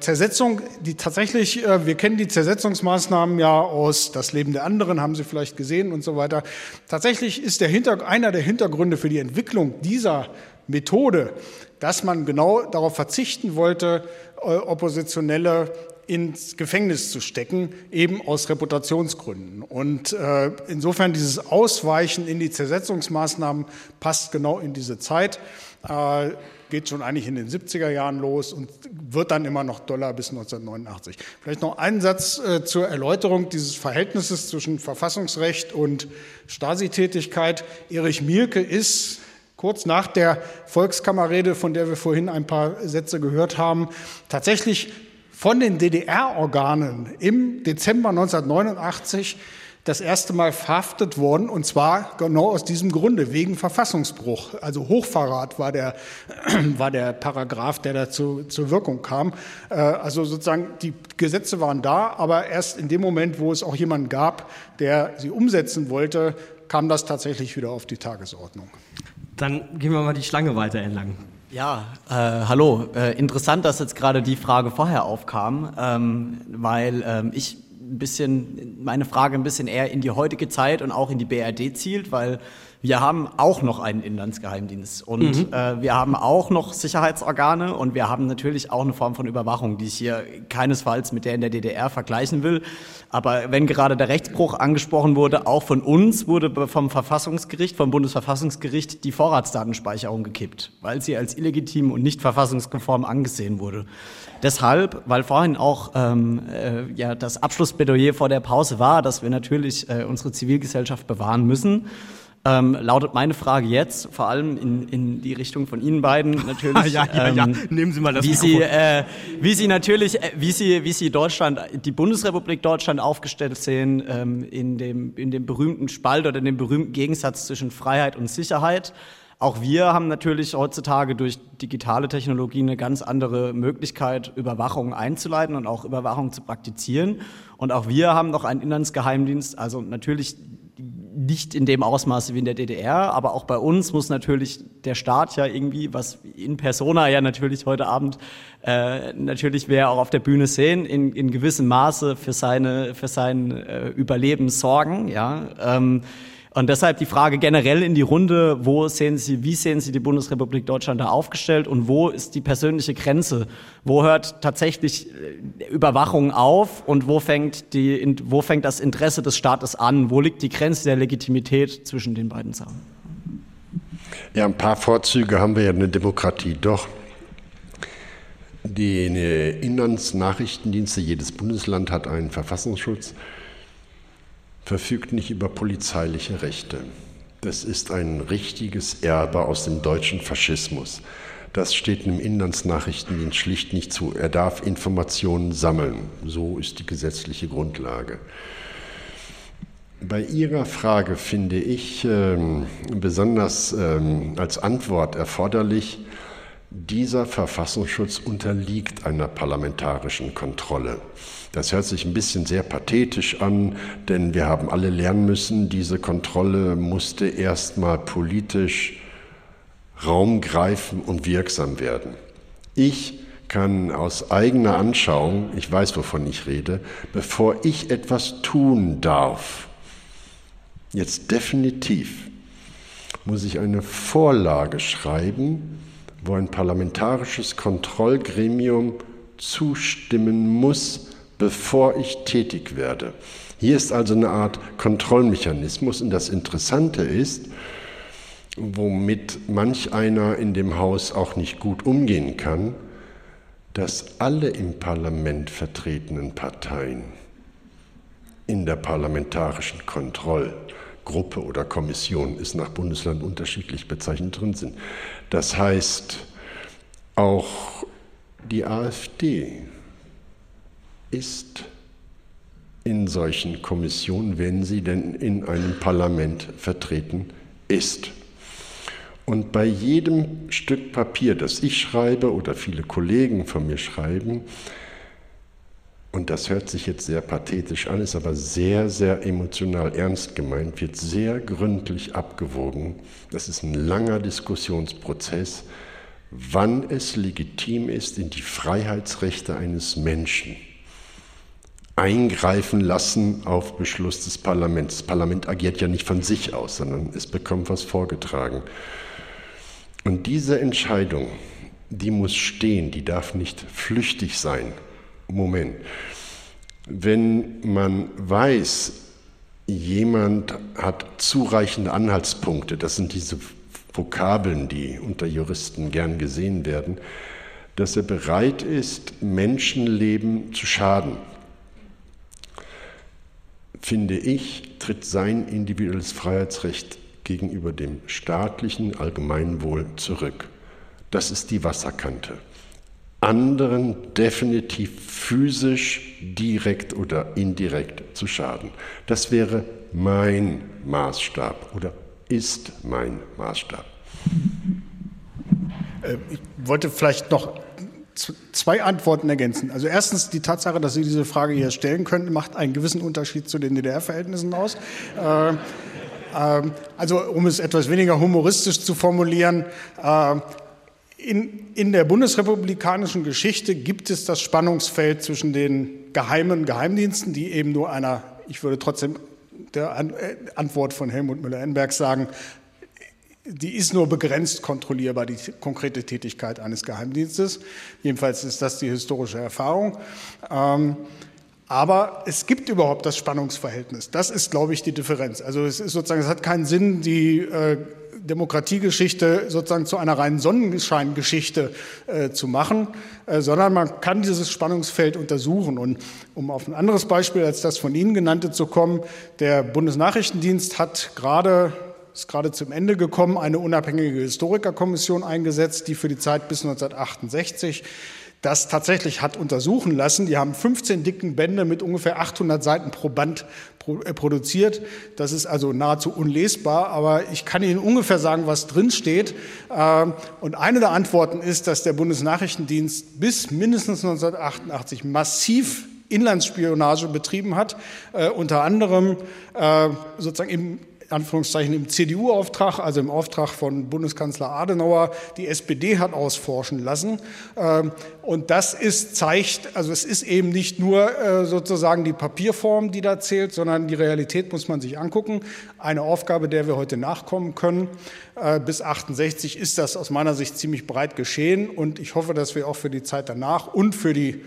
Zersetzung, die tatsächlich, wir kennen die Zersetzungsmaßnahmen ja aus Das Leben der anderen, haben Sie vielleicht gesehen und so weiter. Tatsächlich ist der Hinter einer der Hintergründe für die Entwicklung dieser Methode, dass man genau darauf verzichten wollte, Oppositionelle ins Gefängnis zu stecken, eben aus Reputationsgründen. Und äh, insofern dieses Ausweichen in die Zersetzungsmaßnahmen passt genau in diese Zeit. Äh, geht schon eigentlich in den 70er Jahren los und wird dann immer noch doller bis 1989. Vielleicht noch einen Satz äh, zur Erläuterung dieses Verhältnisses zwischen Verfassungsrecht und Stasi-Tätigkeit. Erich Mielke ist kurz nach der Volkskammerrede, von der wir vorhin ein paar Sätze gehört haben, tatsächlich von den DDR-Organen im Dezember 1989 das erste Mal verhaftet worden, und zwar genau aus diesem Grunde, wegen Verfassungsbruch. Also Hochverrat war der, war der Paragraph, der dazu zur Wirkung kam. Äh, also sozusagen, die Gesetze waren da, aber erst in dem Moment, wo es auch jemanden gab, der sie umsetzen wollte, kam das tatsächlich wieder auf die Tagesordnung. Dann gehen wir mal die Schlange weiter entlang. Ja, äh, hallo. Äh, interessant, dass jetzt gerade die Frage vorher aufkam, ähm, weil ähm, ich ein bisschen, meine Frage ein bisschen eher in die heutige Zeit und auch in die BRD zielt, weil wir haben auch noch einen Inlandsgeheimdienst und mhm. äh, wir haben auch noch Sicherheitsorgane und wir haben natürlich auch eine Form von Überwachung, die ich hier keinesfalls mit der in der DDR vergleichen will. Aber wenn gerade der Rechtsbruch angesprochen wurde, auch von uns wurde vom Verfassungsgericht, vom Bundesverfassungsgericht die Vorratsdatenspeicherung gekippt, weil sie als illegitim und nicht verfassungskonform angesehen wurde. Deshalb, weil vorhin auch ähm, äh, ja, das Abschlussplädoyer vor der Pause war, dass wir natürlich äh, unsere Zivilgesellschaft bewahren müssen, ähm, lautet meine Frage jetzt, vor allem in, in die Richtung von Ihnen beiden natürlich. ja, ja, ja. Ähm, Nehmen Sie mal das wie Sie, äh, wie Sie natürlich, äh, wie Sie, wie Sie Deutschland, die Bundesrepublik Deutschland aufgestellt sehen ähm, in dem in dem berühmten Spalt oder in dem berühmten Gegensatz zwischen Freiheit und Sicherheit. Auch wir haben natürlich heutzutage durch digitale Technologie eine ganz andere Möglichkeit, Überwachung einzuleiten und auch Überwachung zu praktizieren. Und auch wir haben noch einen Inlandsgeheimdienst, also natürlich nicht in dem Ausmaße wie in der DDR, aber auch bei uns muss natürlich der Staat ja irgendwie, was in Persona ja natürlich heute Abend äh, natürlich wir auch auf der Bühne sehen, in, in gewissem Maße für seine für sein äh, Überleben sorgen, ja. Ähm, und deshalb die Frage generell in die Runde, wo sehen Sie, wie sehen Sie die Bundesrepublik Deutschland da aufgestellt und wo ist die persönliche Grenze? Wo hört tatsächlich äh, Überwachung auf und wo fängt, die, wo fängt das Interesse des Staates an? Wo liegt die Grenze der Legitimität zwischen den beiden Sachen? Ja, ein paar Vorzüge haben wir ja in der Demokratie doch. Die Inlandsnachrichtendienste, jedes Bundesland hat einen Verfassungsschutz verfügt nicht über polizeiliche Rechte. Das ist ein richtiges Erbe aus dem deutschen Faschismus. Das steht im Inlandsnachrichtendienst schlicht nicht zu. Er darf Informationen sammeln. So ist die gesetzliche Grundlage. Bei Ihrer Frage finde ich ähm, besonders ähm, als Antwort erforderlich, dieser Verfassungsschutz unterliegt einer parlamentarischen Kontrolle. Das hört sich ein bisschen sehr pathetisch an, denn wir haben alle lernen müssen, diese Kontrolle musste erstmal politisch Raum greifen und wirksam werden. Ich kann aus eigener Anschauung, ich weiß, wovon ich rede, bevor ich etwas tun darf, jetzt definitiv, muss ich eine Vorlage schreiben, wo ein parlamentarisches Kontrollgremium zustimmen muss, bevor ich tätig werde. Hier ist also eine Art Kontrollmechanismus und das Interessante ist, womit manch einer in dem Haus auch nicht gut umgehen kann, dass alle im Parlament vertretenen Parteien in der parlamentarischen Kontrollgruppe oder Kommission ist nach Bundesland unterschiedlich bezeichnet drin sind. Das heißt, auch die AfD ist in solchen Kommissionen, wenn sie denn in einem Parlament vertreten ist. Und bei jedem Stück Papier, das ich schreibe oder viele Kollegen von mir schreiben, und das hört sich jetzt sehr pathetisch an, ist aber sehr, sehr emotional ernst gemeint, wird sehr gründlich abgewogen. Das ist ein langer Diskussionsprozess, wann es legitim ist, in die Freiheitsrechte eines Menschen eingreifen lassen auf Beschluss des Parlaments. Das Parlament agiert ja nicht von sich aus, sondern es bekommt was vorgetragen. Und diese Entscheidung, die muss stehen, die darf nicht flüchtig sein. Moment. Wenn man weiß, jemand hat zureichende Anhaltspunkte, das sind diese Vokabeln, die unter Juristen gern gesehen werden, dass er bereit ist, Menschenleben zu schaden, finde ich, tritt sein individuelles Freiheitsrecht gegenüber dem staatlichen Allgemeinwohl zurück. Das ist die Wasserkante. anderen definitiv physisch direkt oder indirekt zu schaden. Das wäre mein Maßstab oder ist mein Maßstab. Äh, ich wollte vielleicht noch zwei Antworten ergänzen. Also erstens die Tatsache, dass Sie diese Frage hier stellen können, macht einen gewissen Unterschied zu den DDR-Verhältnissen aus. Äh, ähm, also um es etwas weniger humoristisch zu formulieren, äh, in, in der bundesrepublikanischen Geschichte gibt es das Spannungsfeld zwischen den geheimen Geheimdiensten, die eben nur einer, ich würde trotzdem der äh, Antwort von Helmut Müller-Enberg sagen, die ist nur begrenzt kontrollierbar, die konkrete Tätigkeit eines Geheimdienstes. Jedenfalls ist das die historische Erfahrung. Ähm, aber es gibt überhaupt das Spannungsverhältnis. Das ist, glaube ich, die Differenz. Also es ist sozusagen, es hat keinen Sinn, die äh, Demokratiegeschichte sozusagen zu einer reinen Sonnenscheingeschichte äh, zu machen, äh, sondern man kann dieses Spannungsfeld untersuchen. Und um auf ein anderes Beispiel als das von Ihnen genannte zu kommen, der Bundesnachrichtendienst hat gerade ist gerade zum Ende gekommen, eine unabhängige Historikerkommission eingesetzt, die für die Zeit bis 1968 das tatsächlich hat untersuchen lassen. Die haben 15 dicken Bände mit ungefähr 800 Seiten pro Band äh, produziert. Das ist also nahezu unlesbar, aber ich kann Ihnen ungefähr sagen, was drin steht. Ähm, und eine der Antworten ist, dass der Bundesnachrichtendienst bis mindestens 1988 massiv Inlandsspionage betrieben hat, äh, unter anderem äh, sozusagen im Anführungszeichen im CDU-Auftrag, also im Auftrag von Bundeskanzler Adenauer, die SPD hat ausforschen lassen. Ähm, und das ist, zeigt, also es ist eben nicht nur äh, sozusagen die Papierform, die da zählt, sondern die Realität muss man sich angucken. Eine Aufgabe, der wir heute nachkommen können. Äh, bis 68 ist das aus meiner Sicht ziemlich breit geschehen und ich hoffe, dass wir auch für die Zeit danach und für die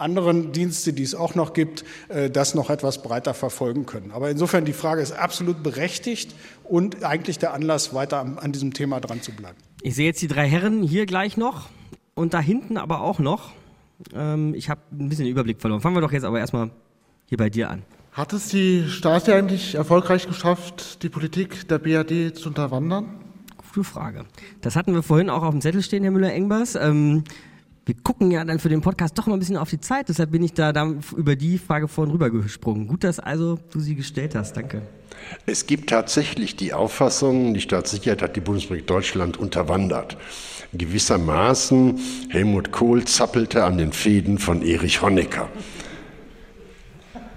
anderen Dienste, die es auch noch gibt, äh, das noch etwas breiter verfolgen können. Aber insofern die Frage ist absolut berechtigt und eigentlich der Anlass, weiter an diesem Thema dran zu bleiben. Ich sehe jetzt die drei Herren hier gleich noch und da hinten aber auch noch. Ähm, ich habe ein bisschen den Überblick verloren. Fangen wir doch jetzt aber erstmal hier bei dir an. Hat es die Stasi eigentlich erfolgreich geschafft, die Politik der BRD zu unterwandern? Gute Frage. Das hatten wir vorhin auch auf dem Zettel stehen, Herr Müller-Engbers. Ähm, wir gucken ja dann für den Podcast doch mal ein bisschen auf die Zeit, deshalb bin ich da, da über die Frage vorhin rübergesprungen. Gut, dass also du sie gestellt hast. Danke. Es gibt tatsächlich die Auffassung, die Staatssicherheit hat die Bundesrepublik Deutschland unterwandert. Gewissermaßen Helmut Kohl zappelte an den Fäden von Erich Honecker.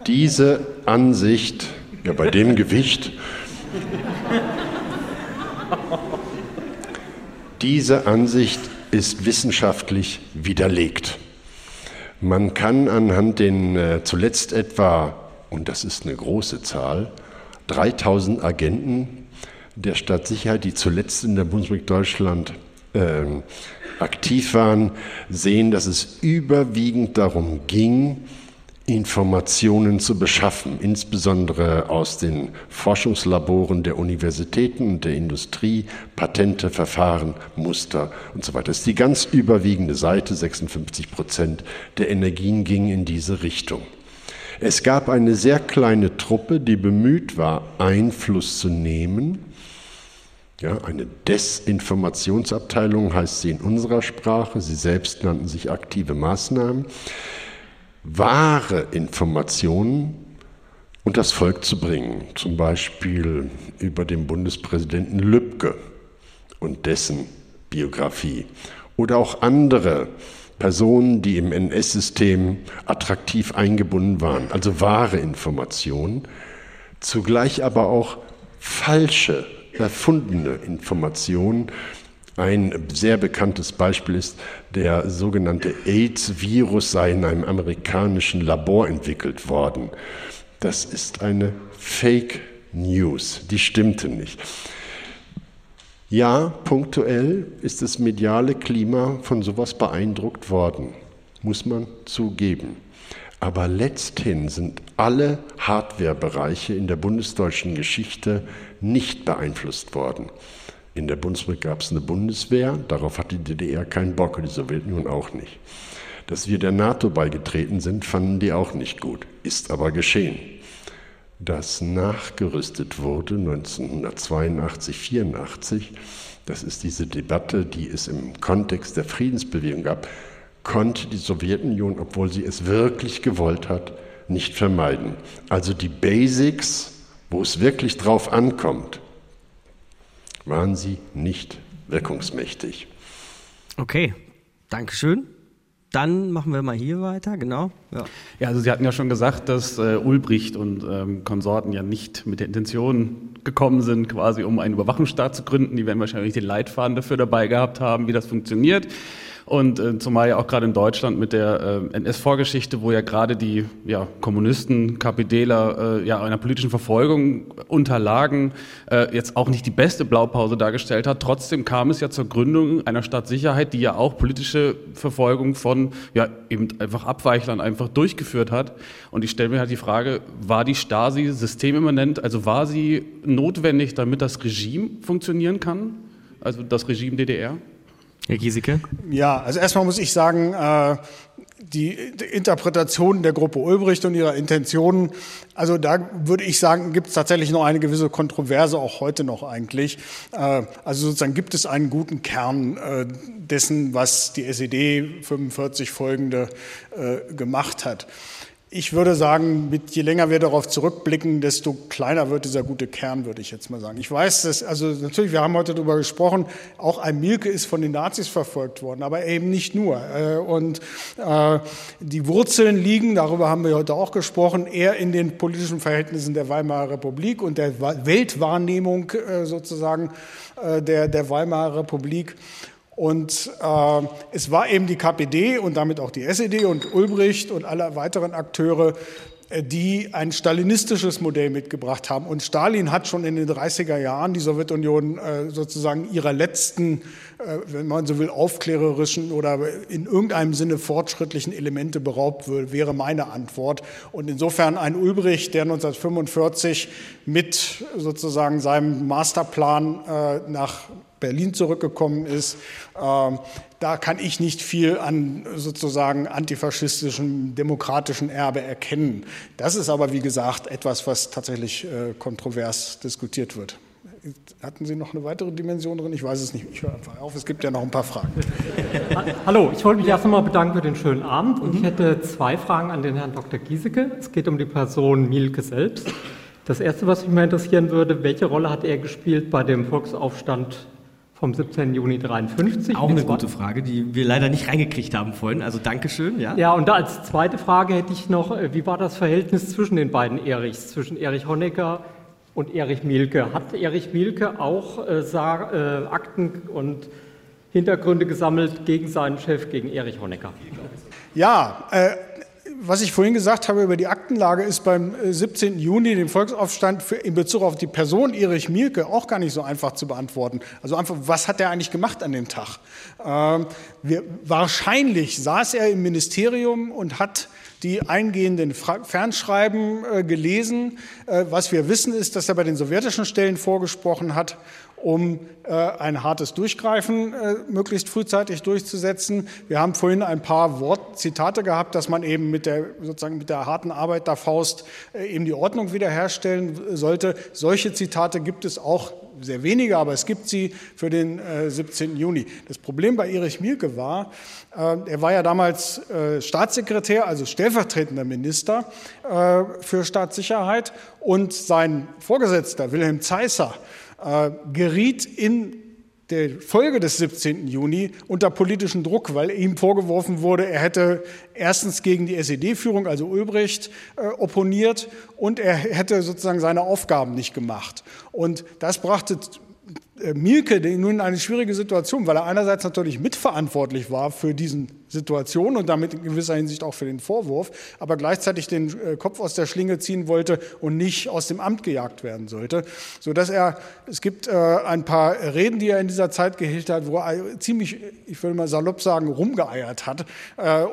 Diese Ansicht, ja bei dem Gewicht, diese Ansicht ist wissenschaftlich widerlegt. Man kann anhand den äh, zuletzt etwa, und das ist eine große Zahl, 3000 Agenten der Stadtsicherheit, die zuletzt in der Bundesrepublik Deutschland äh, aktiv waren, sehen, dass es überwiegend darum ging, Informationen zu beschaffen, insbesondere aus den Forschungslaboren der Universitäten und der Industrie, Patente, Verfahren, Muster und so weiter. Das ist die ganz überwiegende Seite, 56 Prozent der Energien gingen in diese Richtung. Es gab eine sehr kleine Truppe, die bemüht war, Einfluss zu nehmen. Ja, eine Desinformationsabteilung heißt sie in unserer Sprache. Sie selbst nannten sich aktive Maßnahmen wahre Informationen und das Volk zu bringen, zum Beispiel über den Bundespräsidenten Lübcke und dessen Biografie. Oder auch andere Personen, die im NS-System attraktiv eingebunden waren, also wahre Informationen, zugleich aber auch falsche, erfundene Informationen, ein sehr bekanntes Beispiel ist, der sogenannte AIDS-Virus sei in einem amerikanischen Labor entwickelt worden. Das ist eine Fake News, die stimmte nicht. Ja, punktuell ist das mediale Klima von sowas beeindruckt worden, muss man zugeben. Aber letzthin sind alle Hardwarebereiche in der bundesdeutschen Geschichte nicht beeinflusst worden. In der Bundesrepublik gab es eine Bundeswehr, darauf hat die DDR keinen Bock die Sowjetunion auch nicht. Dass wir der NATO beigetreten sind, fanden die auch nicht gut, ist aber geschehen. Dass nachgerüstet wurde 1982, 84, das ist diese Debatte, die es im Kontext der Friedensbewegung gab, konnte die Sowjetunion, obwohl sie es wirklich gewollt hat, nicht vermeiden. Also die Basics, wo es wirklich drauf ankommt, waren sie nicht wirkungsmächtig. Okay, Dankeschön. Dann machen wir mal hier weiter, genau. Ja, ja also Sie hatten ja schon gesagt, dass äh, Ulbricht und ähm, Konsorten ja nicht mit der Intention gekommen sind, quasi um einen Überwachungsstaat zu gründen. Die werden wahrscheinlich den Leitfaden dafür dabei gehabt haben, wie das funktioniert. Und äh, zumal ja auch gerade in Deutschland mit der äh, NS-Vorgeschichte, wo ja gerade die ja, Kommunisten, KPDler äh, ja einer politischen Verfolgung unterlagen, äh, jetzt auch nicht die beste Blaupause dargestellt hat. Trotzdem kam es ja zur Gründung einer Stadtsicherheit, die ja auch politische Verfolgung von ja eben einfach Abweichlern einfach durchgeführt hat. Und ich stelle mir halt die Frage, war die Stasi systemimmanent, also war sie notwendig, damit das Regime funktionieren kann? Also das Regime DDR? Herr Giesecke? Ja, also erstmal muss ich sagen, äh, die Interpretation der Gruppe Ulbricht und ihrer Intentionen, also da würde ich sagen, gibt es tatsächlich noch eine gewisse Kontroverse, auch heute noch eigentlich. Äh, also sozusagen gibt es einen guten Kern äh, dessen, was die SED 45 folgende gemacht hat. Ich würde sagen, mit, je länger wir darauf zurückblicken, desto kleiner wird dieser gute Kern, würde ich jetzt mal sagen. Ich weiß, dass, also natürlich, wir haben heute darüber gesprochen, auch ein ist von den Nazis verfolgt worden, aber eben nicht nur. Äh, und äh, die Wurzeln liegen, darüber haben wir heute auch gesprochen, eher in den politischen Verhältnissen der Weimarer Republik und der Weltwahrnehmung äh, sozusagen der, der Weimarer Republik. Und äh, es war eben die KPD und damit auch die SED und Ulbricht und alle weiteren Akteure, äh, die ein stalinistisches Modell mitgebracht haben. Und Stalin hat schon in den 30er Jahren die Sowjetunion äh, sozusagen ihrer letzten, wenn man so will, aufklärerischen oder in irgendeinem Sinne fortschrittlichen Elemente beraubt wird, wäre meine Antwort. Und insofern ein Ulbricht, der 1945 mit sozusagen seinem Masterplan äh, nach Berlin zurückgekommen ist. Ähm, da kann ich nicht viel an sozusagen antifaschistischem demokratischen Erbe erkennen. Das ist aber, wie gesagt, etwas, was tatsächlich äh, kontrovers diskutiert wird. Hatten Sie noch eine weitere Dimension drin? Ich weiß es nicht. Ich höre einfach auf. Es gibt ja noch ein paar Fragen. Hallo, ich wollte mich erst einmal bedanken für den schönen Abend und mhm. ich hätte zwei Fragen an den Herrn Dr. Giesecke. Es geht um die Person Mielke selbst. Das erste, was mich mal interessieren würde, welche Rolle hat er gespielt bei dem Volksaufstand vom 17. Juni 53. Auch eine gute Frage, die wir leider nicht reingekriegt haben vorhin. Also Dankeschön. Ja, ja und als zweite Frage hätte ich noch, äh, wie war das Verhältnis zwischen den beiden Erichs, zwischen Erich Honecker und Erich Mielke? Hat Erich Mielke auch äh, äh, Akten und Hintergründe gesammelt gegen seinen Chef, gegen Erich Honecker? Ja, äh, was ich vorhin gesagt habe über die Aktenlage, ist beim 17. Äh, Juni, dem Volksaufstand, für, in Bezug auf die Person Erich Mielke auch gar nicht so einfach zu beantworten. Also einfach, was hat er eigentlich gemacht an dem Tag? Ähm, wir, wahrscheinlich saß er im Ministerium und hat die eingehenden Fernschreiben äh, gelesen. Äh, was wir wissen, ist, dass er bei den sowjetischen Stellen vorgesprochen hat um äh, ein hartes Durchgreifen möglichst frühzeitig durchzusetzen. Wir haben vorhin ein paar Wortzitate gehabt, dass man eben mit der, sozusagen mit der harten Arbeit der Faust eben die Ordnung wiederherstellen sollte. Solche Zitate gibt es auch sehr wenige, aber es gibt sie für den 17. Juni. Das Problem bei Erich Mielke war, er war ja damals Staatssekretär, also stellvertretender Minister für Staatssicherheit und sein Vorgesetzter Wilhelm Zeisser äh, geriet in der Folge des 17. Juni unter politischen Druck, weil ihm vorgeworfen wurde, er hätte erstens gegen die SED-Führung, also Ulbricht, äh, opponiert und er hätte sozusagen seine Aufgaben nicht gemacht. Und das brachte Mielke nun in eine schwierige Situation, weil er einerseits natürlich mitverantwortlich war für diesen Situation und damit in gewisser Hinsicht auch für den Vorwurf, aber gleichzeitig den äh, Kopf aus der Schlinge ziehen wollte und nicht aus dem Amt gejagt werden sollte, so dass er es gibt äh, ein paar Reden, die er in dieser Zeit gehielt hat, wo er ziemlich, ich will mal salopp sagen, rumgeeiert hat,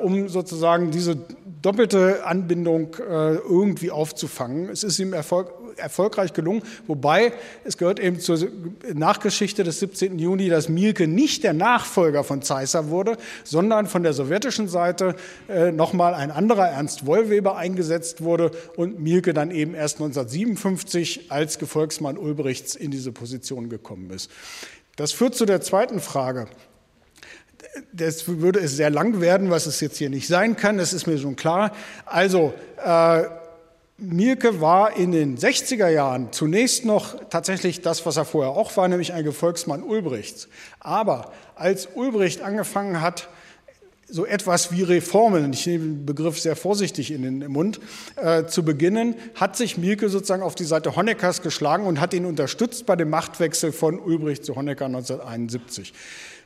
um sozusagen diese doppelte Anbindung irgendwie aufzufangen. Es ist ihm Erfolg, erfolgreich gelungen, wobei es gehört eben zur Nachgeschichte des 17. Juni, dass Mielke nicht der Nachfolger von Zeisser wurde, sondern von der sowjetischen Seite äh, nochmal ein anderer Ernst Wollweber eingesetzt wurde und Mielke dann eben erst 1957 als Gefolgsmann Ulbrichts in diese Position gekommen ist. Das führt zu der zweiten Frage. das würde es sehr lang werden, was es jetzt hier nicht sein kann, das ist mir schon klar. Also, äh, Mielke war in den 60er Jahren zunächst noch tatsächlich das, was er vorher auch war, nämlich ein Gefolgsmann Ulbrichts. Aber als Ulbricht angefangen hat, so etwas wie Reformen, ich nehme den Begriff sehr vorsichtig in den Mund, äh, zu beginnen, hat sich Mielke sozusagen auf die Seite Honeckers geschlagen und hat ihn unterstützt bei dem Machtwechsel von Ulbricht zu Honecker 1971.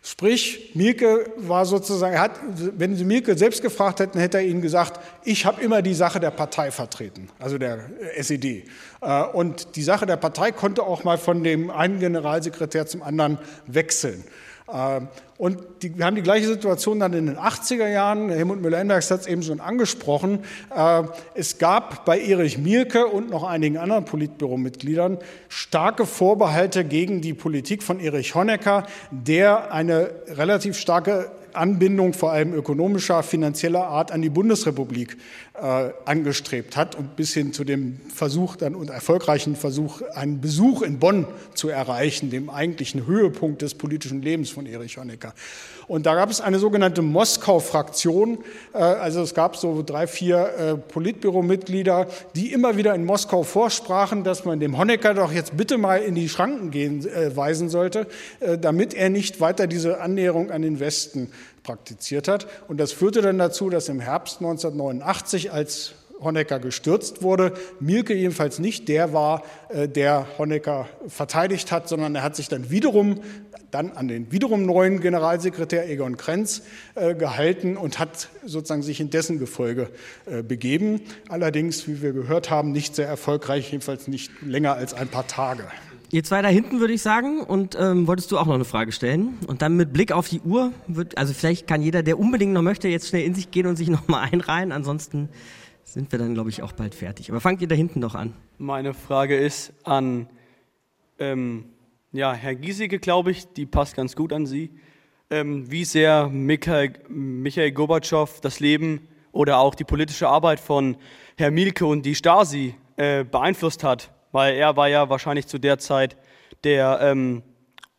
Sprich, Mielke war sozusagen, hat, wenn Sie Mielke selbst gefragt hätten, hätte er Ihnen gesagt, ich habe immer die Sache der Partei vertreten, also der SED. Äh, und die Sache der Partei konnte auch mal von dem einen Generalsekretär zum anderen wechseln. Äh, und die, wir haben die gleiche Situation dann in den 80er Jahren. Helmut Müller-Enbergs hat es eben schon angesprochen. Äh, es gab bei Erich Mielke und noch einigen anderen Politbüromitgliedern starke Vorbehalte gegen die Politik von Erich Honecker, der eine relativ starke Anbindung vor allem ökonomischer, finanzieller Art an die Bundesrepublik äh, angestrebt hat und bis hin zu dem Versuch dann und erfolgreichen Versuch, einen Besuch in Bonn zu erreichen, dem eigentlichen Höhepunkt des politischen Lebens von Erich Honecker. Und da gab es eine sogenannte Moskau-Fraktion. Äh, also es gab so drei, vier äh, Politbüromitglieder, die immer wieder in Moskau vorsprachen, dass man dem Honecker doch jetzt bitte mal in die Schranken gehen, äh, weisen sollte, damit er nicht weiter diese Annäherung an den Westen praktiziert hat. Und das führte dann dazu, dass im Herbst 1989, als Honecker gestürzt wurde. Mielke jedenfalls nicht der war, der Honecker verteidigt hat, sondern er hat sich dann wiederum dann an den wiederum neuen Generalsekretär Egon Krenz äh, gehalten und hat sozusagen sich in dessen Gefolge äh, begeben. Allerdings, wie wir gehört haben, nicht sehr erfolgreich, jedenfalls nicht länger als ein paar Tage. Ihr zwei da hinten würde ich sagen und ähm, wolltest du auch noch eine Frage stellen und dann mit Blick auf die Uhr wird also vielleicht kann jeder, der unbedingt noch möchte, jetzt schnell in sich gehen und sich noch mal einreihen. Ansonsten sind wir dann glaube ich auch bald fertig. Aber fangt ihr da hinten doch an. Meine Frage ist an ähm, ja, Herr Giesecke, glaube ich, die passt ganz gut an Sie. Ähm, wie sehr Michael, Michael Gorbatschow das Leben oder auch die politische Arbeit von Herrn Mielke und die Stasi äh, beeinflusst hat, weil er war ja wahrscheinlich zu der Zeit der, ähm,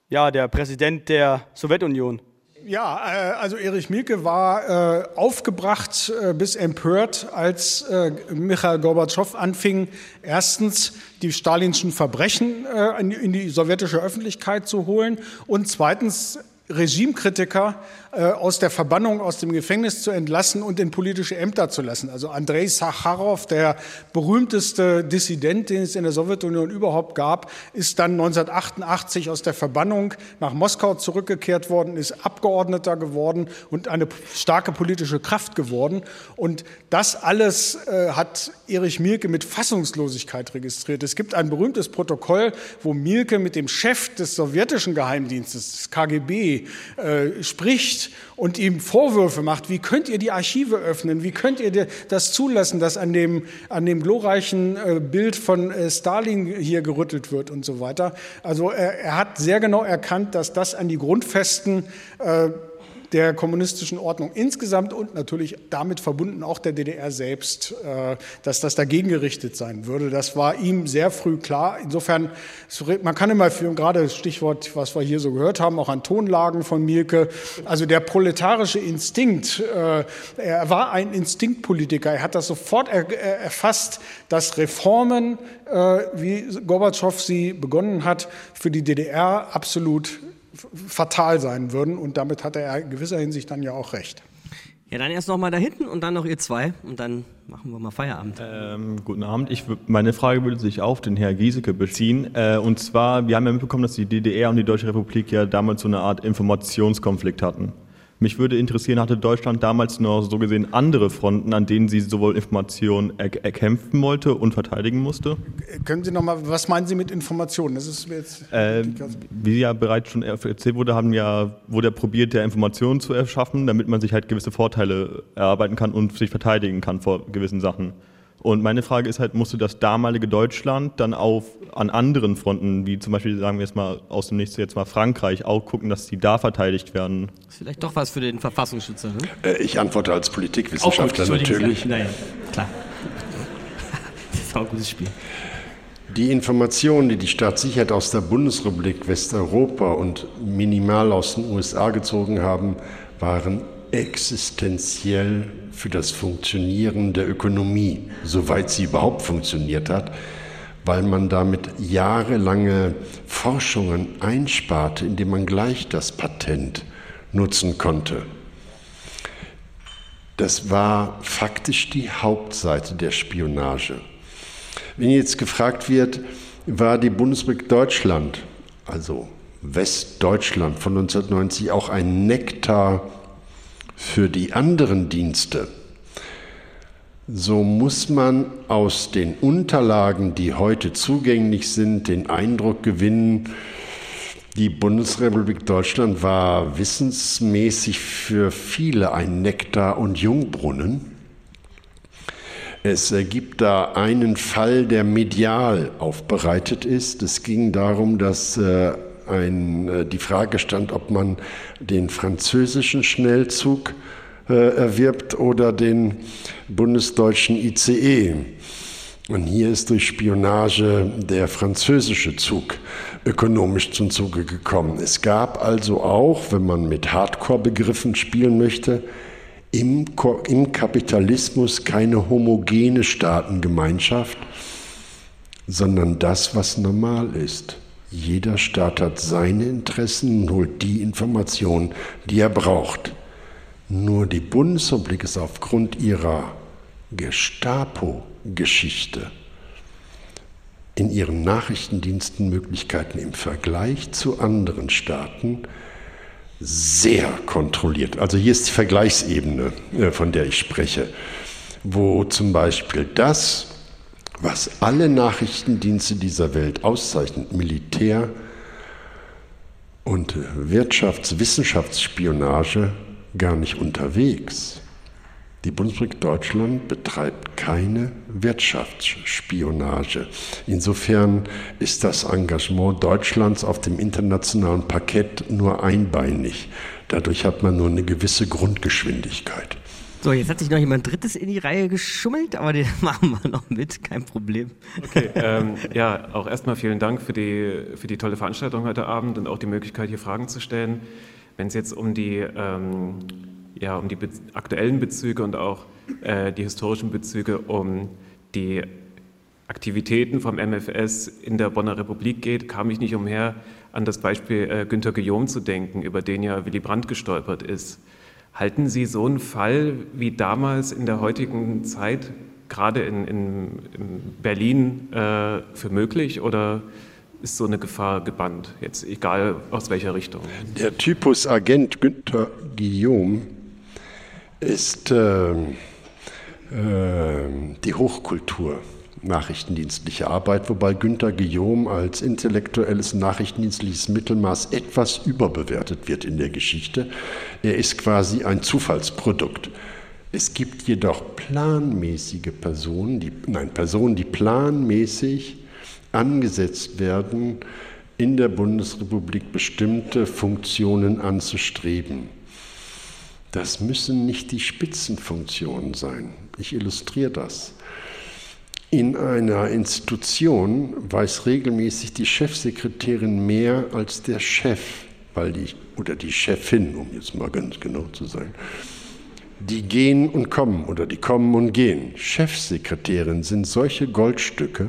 ja, der Präsident der Sowjetunion. Ja, äh, also Erich Mielke war äh, aufgebracht äh, bis empört, als Michael Gorbatschow anfing, erstens die stalinschen Verbrechen in die sowjetische Öffentlichkeit zu holen und zweitens Regimekritiker aus der Verbannung, aus dem Gefängnis zu entlassen und in politische Ämter zu lassen. Also Andrei Sacharow, der berühmteste Dissident, den es in der Sowjetunion überhaupt gab, ist dann 1988 aus der Verbannung nach Moskau zurückgekehrt worden, ist Abgeordneter geworden und eine starke politische Kraft geworden. Und das alles äh, hat Erich Mielke mit Fassungslosigkeit registriert. Es gibt ein berühmtes Protokoll, wo Mielke mit dem Chef des sowjetischen Geheimdienstes, des KGB, äh, spricht und ihm Vorwürfe macht, wie könnt ihr die Archive öffnen, wie könnt ihr das zulassen, dass an dem, an dem glorreichen äh, Bild von äh, Stalin hier gerüttelt wird und so weiter. Also er, er hat sehr genau erkannt, dass das an die Grundfesten äh, der kommunistischen Ordnung insgesamt und natürlich damit verbunden auch der DDR selbst, äh, dass das dagegen gerichtet sein würde. Das war ihm sehr früh klar. Insofern, man kann immer für, gerade Stichwort, was wir hier so gehört haben, auch an Tonlagen von Mielke, also der proletarische Instinkt, äh, er war ein Instinktpolitiker, er hat das sofort erfasst, dass Reformen, äh, wie Gorbatschow sie begonnen hat, für die DDR absolut fatal sein würden. Und damit hat er in gewisser Hinsicht dann ja auch recht. Ja, dann erst noch mal da hinten und dann noch ihr zwei und dann machen wir mal Feierabend. Ähm, guten Abend. Ich, meine Frage würde sich auf den Herrn Giesecke beziehen. Äh, und zwar, wir haben ja mitbekommen, dass die DDR und die Deutsche Republik ja damals so eine Art Informationskonflikt hatten. Mich würde interessieren, hatte Deutschland damals noch so gesehen andere Fronten, an denen sie sowohl Informationen er erkämpfen wollte und verteidigen musste? Können Sie noch mal, was meinen Sie mit Informationen? Das ist jetzt äh, wie ja bereits schon erzählt wurde, haben ja, wurde ja probiert, ja Informationen zu erschaffen, damit man sich halt gewisse Vorteile erarbeiten kann und sich verteidigen kann vor gewissen Sachen. Und meine Frage ist halt, musste das damalige Deutschland dann auf, an anderen Fronten, wie zum Beispiel, sagen wir jetzt mal, aus dem nächsten jetzt mal Frankreich, auch gucken, dass die da verteidigt werden? Das ist vielleicht doch was für den Verfassungsschützer, ne? Äh, ich antworte als Politikwissenschaftler natürlich. Naja, klar. Das ist auch ein gutes Spiel. Die Informationen, die die Staatssicherheit aus der Bundesrepublik Westeuropa und minimal aus den USA gezogen haben, waren existenziell für das Funktionieren der Ökonomie, soweit sie überhaupt funktioniert hat, weil man damit jahrelange Forschungen einsparte, indem man gleich das Patent nutzen konnte. Das war faktisch die Hauptseite der Spionage. Wenn jetzt gefragt wird, war die Bundesrepublik Deutschland, also Westdeutschland von 1990, auch ein Nektar für die anderen Dienste, so muss man aus den Unterlagen, die heute zugänglich sind, den Eindruck gewinnen, die Bundesrepublik Deutschland war wissensmäßig für viele ein Nektar und Jungbrunnen. Es gibt da einen Fall, der medial aufbereitet ist. Es ging darum, dass äh, ein, äh, die Frage stand, ob man den französischen Schnellzug äh, erwirbt oder den bundesdeutschen ICE. Und hier ist durch Spionage der französische Zug ökonomisch zum Zuge gekommen. Es gab also auch, wenn man mit Hardcore-Begriffen spielen möchte, im, im Kapitalismus keine homogene Staatengemeinschaft, sondern das, was normal ist. Jeder Staat hat seine Interessen und holt die Informationen, die er braucht. Nur die Bundesrepublik ist aufgrund ihrer Gestapo-Geschichte in ihren Nachrichtendienstenmöglichkeiten im Vergleich zu anderen Staaten sehr kontrolliert. Also hier ist die Vergleichsebene, äh, von der ich spreche, wo zum Beispiel das, was alle Nachrichtendienste dieser Welt auszeichnet, Militär und Wirtschaftswissenschaftsspionage, gar nicht unterwegs. Die Bundesrepublik Deutschland betreibt keine Wirtschaftsspionage. Insofern ist das Engagement Deutschlands auf dem internationalen Parkett nur einbeinig. Dadurch hat man nur eine gewisse Grundgeschwindigkeit. So, jetzt hat sich noch jemand Drittes in die Reihe geschummelt, aber den machen wir noch mit, kein Problem. Okay, ähm, ja, auch erstmal vielen Dank für die, für die tolle Veranstaltung heute Abend und auch die Möglichkeit, hier Fragen zu stellen. Wenn es jetzt um die ähm, ja, um die be aktuellen Bezüge und auch äh, die historischen Bezüge um die Aktivitäten vom MFS in der Bonner Republik geht, kam ich nicht umher, an das Beispiel äh, Günter Guillaume zu denken, über den ja Willy Brandt gestolpert ist. Halten Sie so einen Fall wie damals in der heutigen Zeit, gerade in, in, in Berlin, äh, für möglich oder ist so eine Gefahr gebannt, jetzt egal aus welcher Richtung? Der Typus Agent Günter Guillaume ist äh, äh, die Hochkultur nachrichtendienstliche Arbeit, wobei Günter Guillaume als intellektuelles nachrichtendienstliches Mittelmaß etwas überbewertet wird in der Geschichte. Er ist quasi ein Zufallsprodukt. Es gibt jedoch planmäßige Personen, die, nein, Personen, die planmäßig angesetzt werden, in der Bundesrepublik bestimmte Funktionen anzustreben. Das müssen nicht die Spitzenfunktionen sein. Ich illustriere das. In einer Institution weiß regelmäßig die Chefsekretärin mehr als der Chef, weil die, oder die Chefin, um jetzt mal ganz genau zu sein. Die gehen und kommen oder die kommen und gehen. Chefsekretärin sind solche Goldstücke,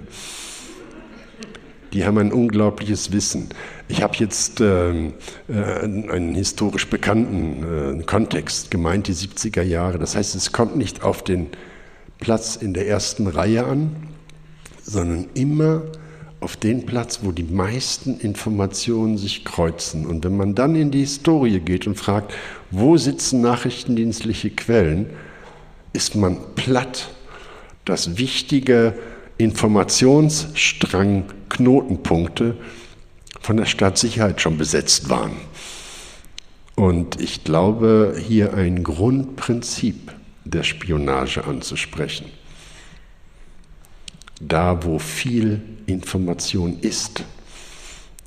die haben ein unglaubliches Wissen. Ich habe jetzt ähm, äh, einen historisch bekannten äh, Kontext gemeint, die 70er Jahre. Das heißt, es kommt nicht auf den Platz in der ersten Reihe an, sondern immer auf den Platz, wo die meisten Informationen sich kreuzen. Und wenn man dann in die Historie geht und fragt, wo sitzen nachrichtendienstliche Quellen, ist man platt. Das wichtige Informationsstrang Knotenpunkte von der Staatssicherheit schon besetzt waren. Und ich glaube, hier ein Grundprinzip der Spionage anzusprechen. Da, wo viel Information ist,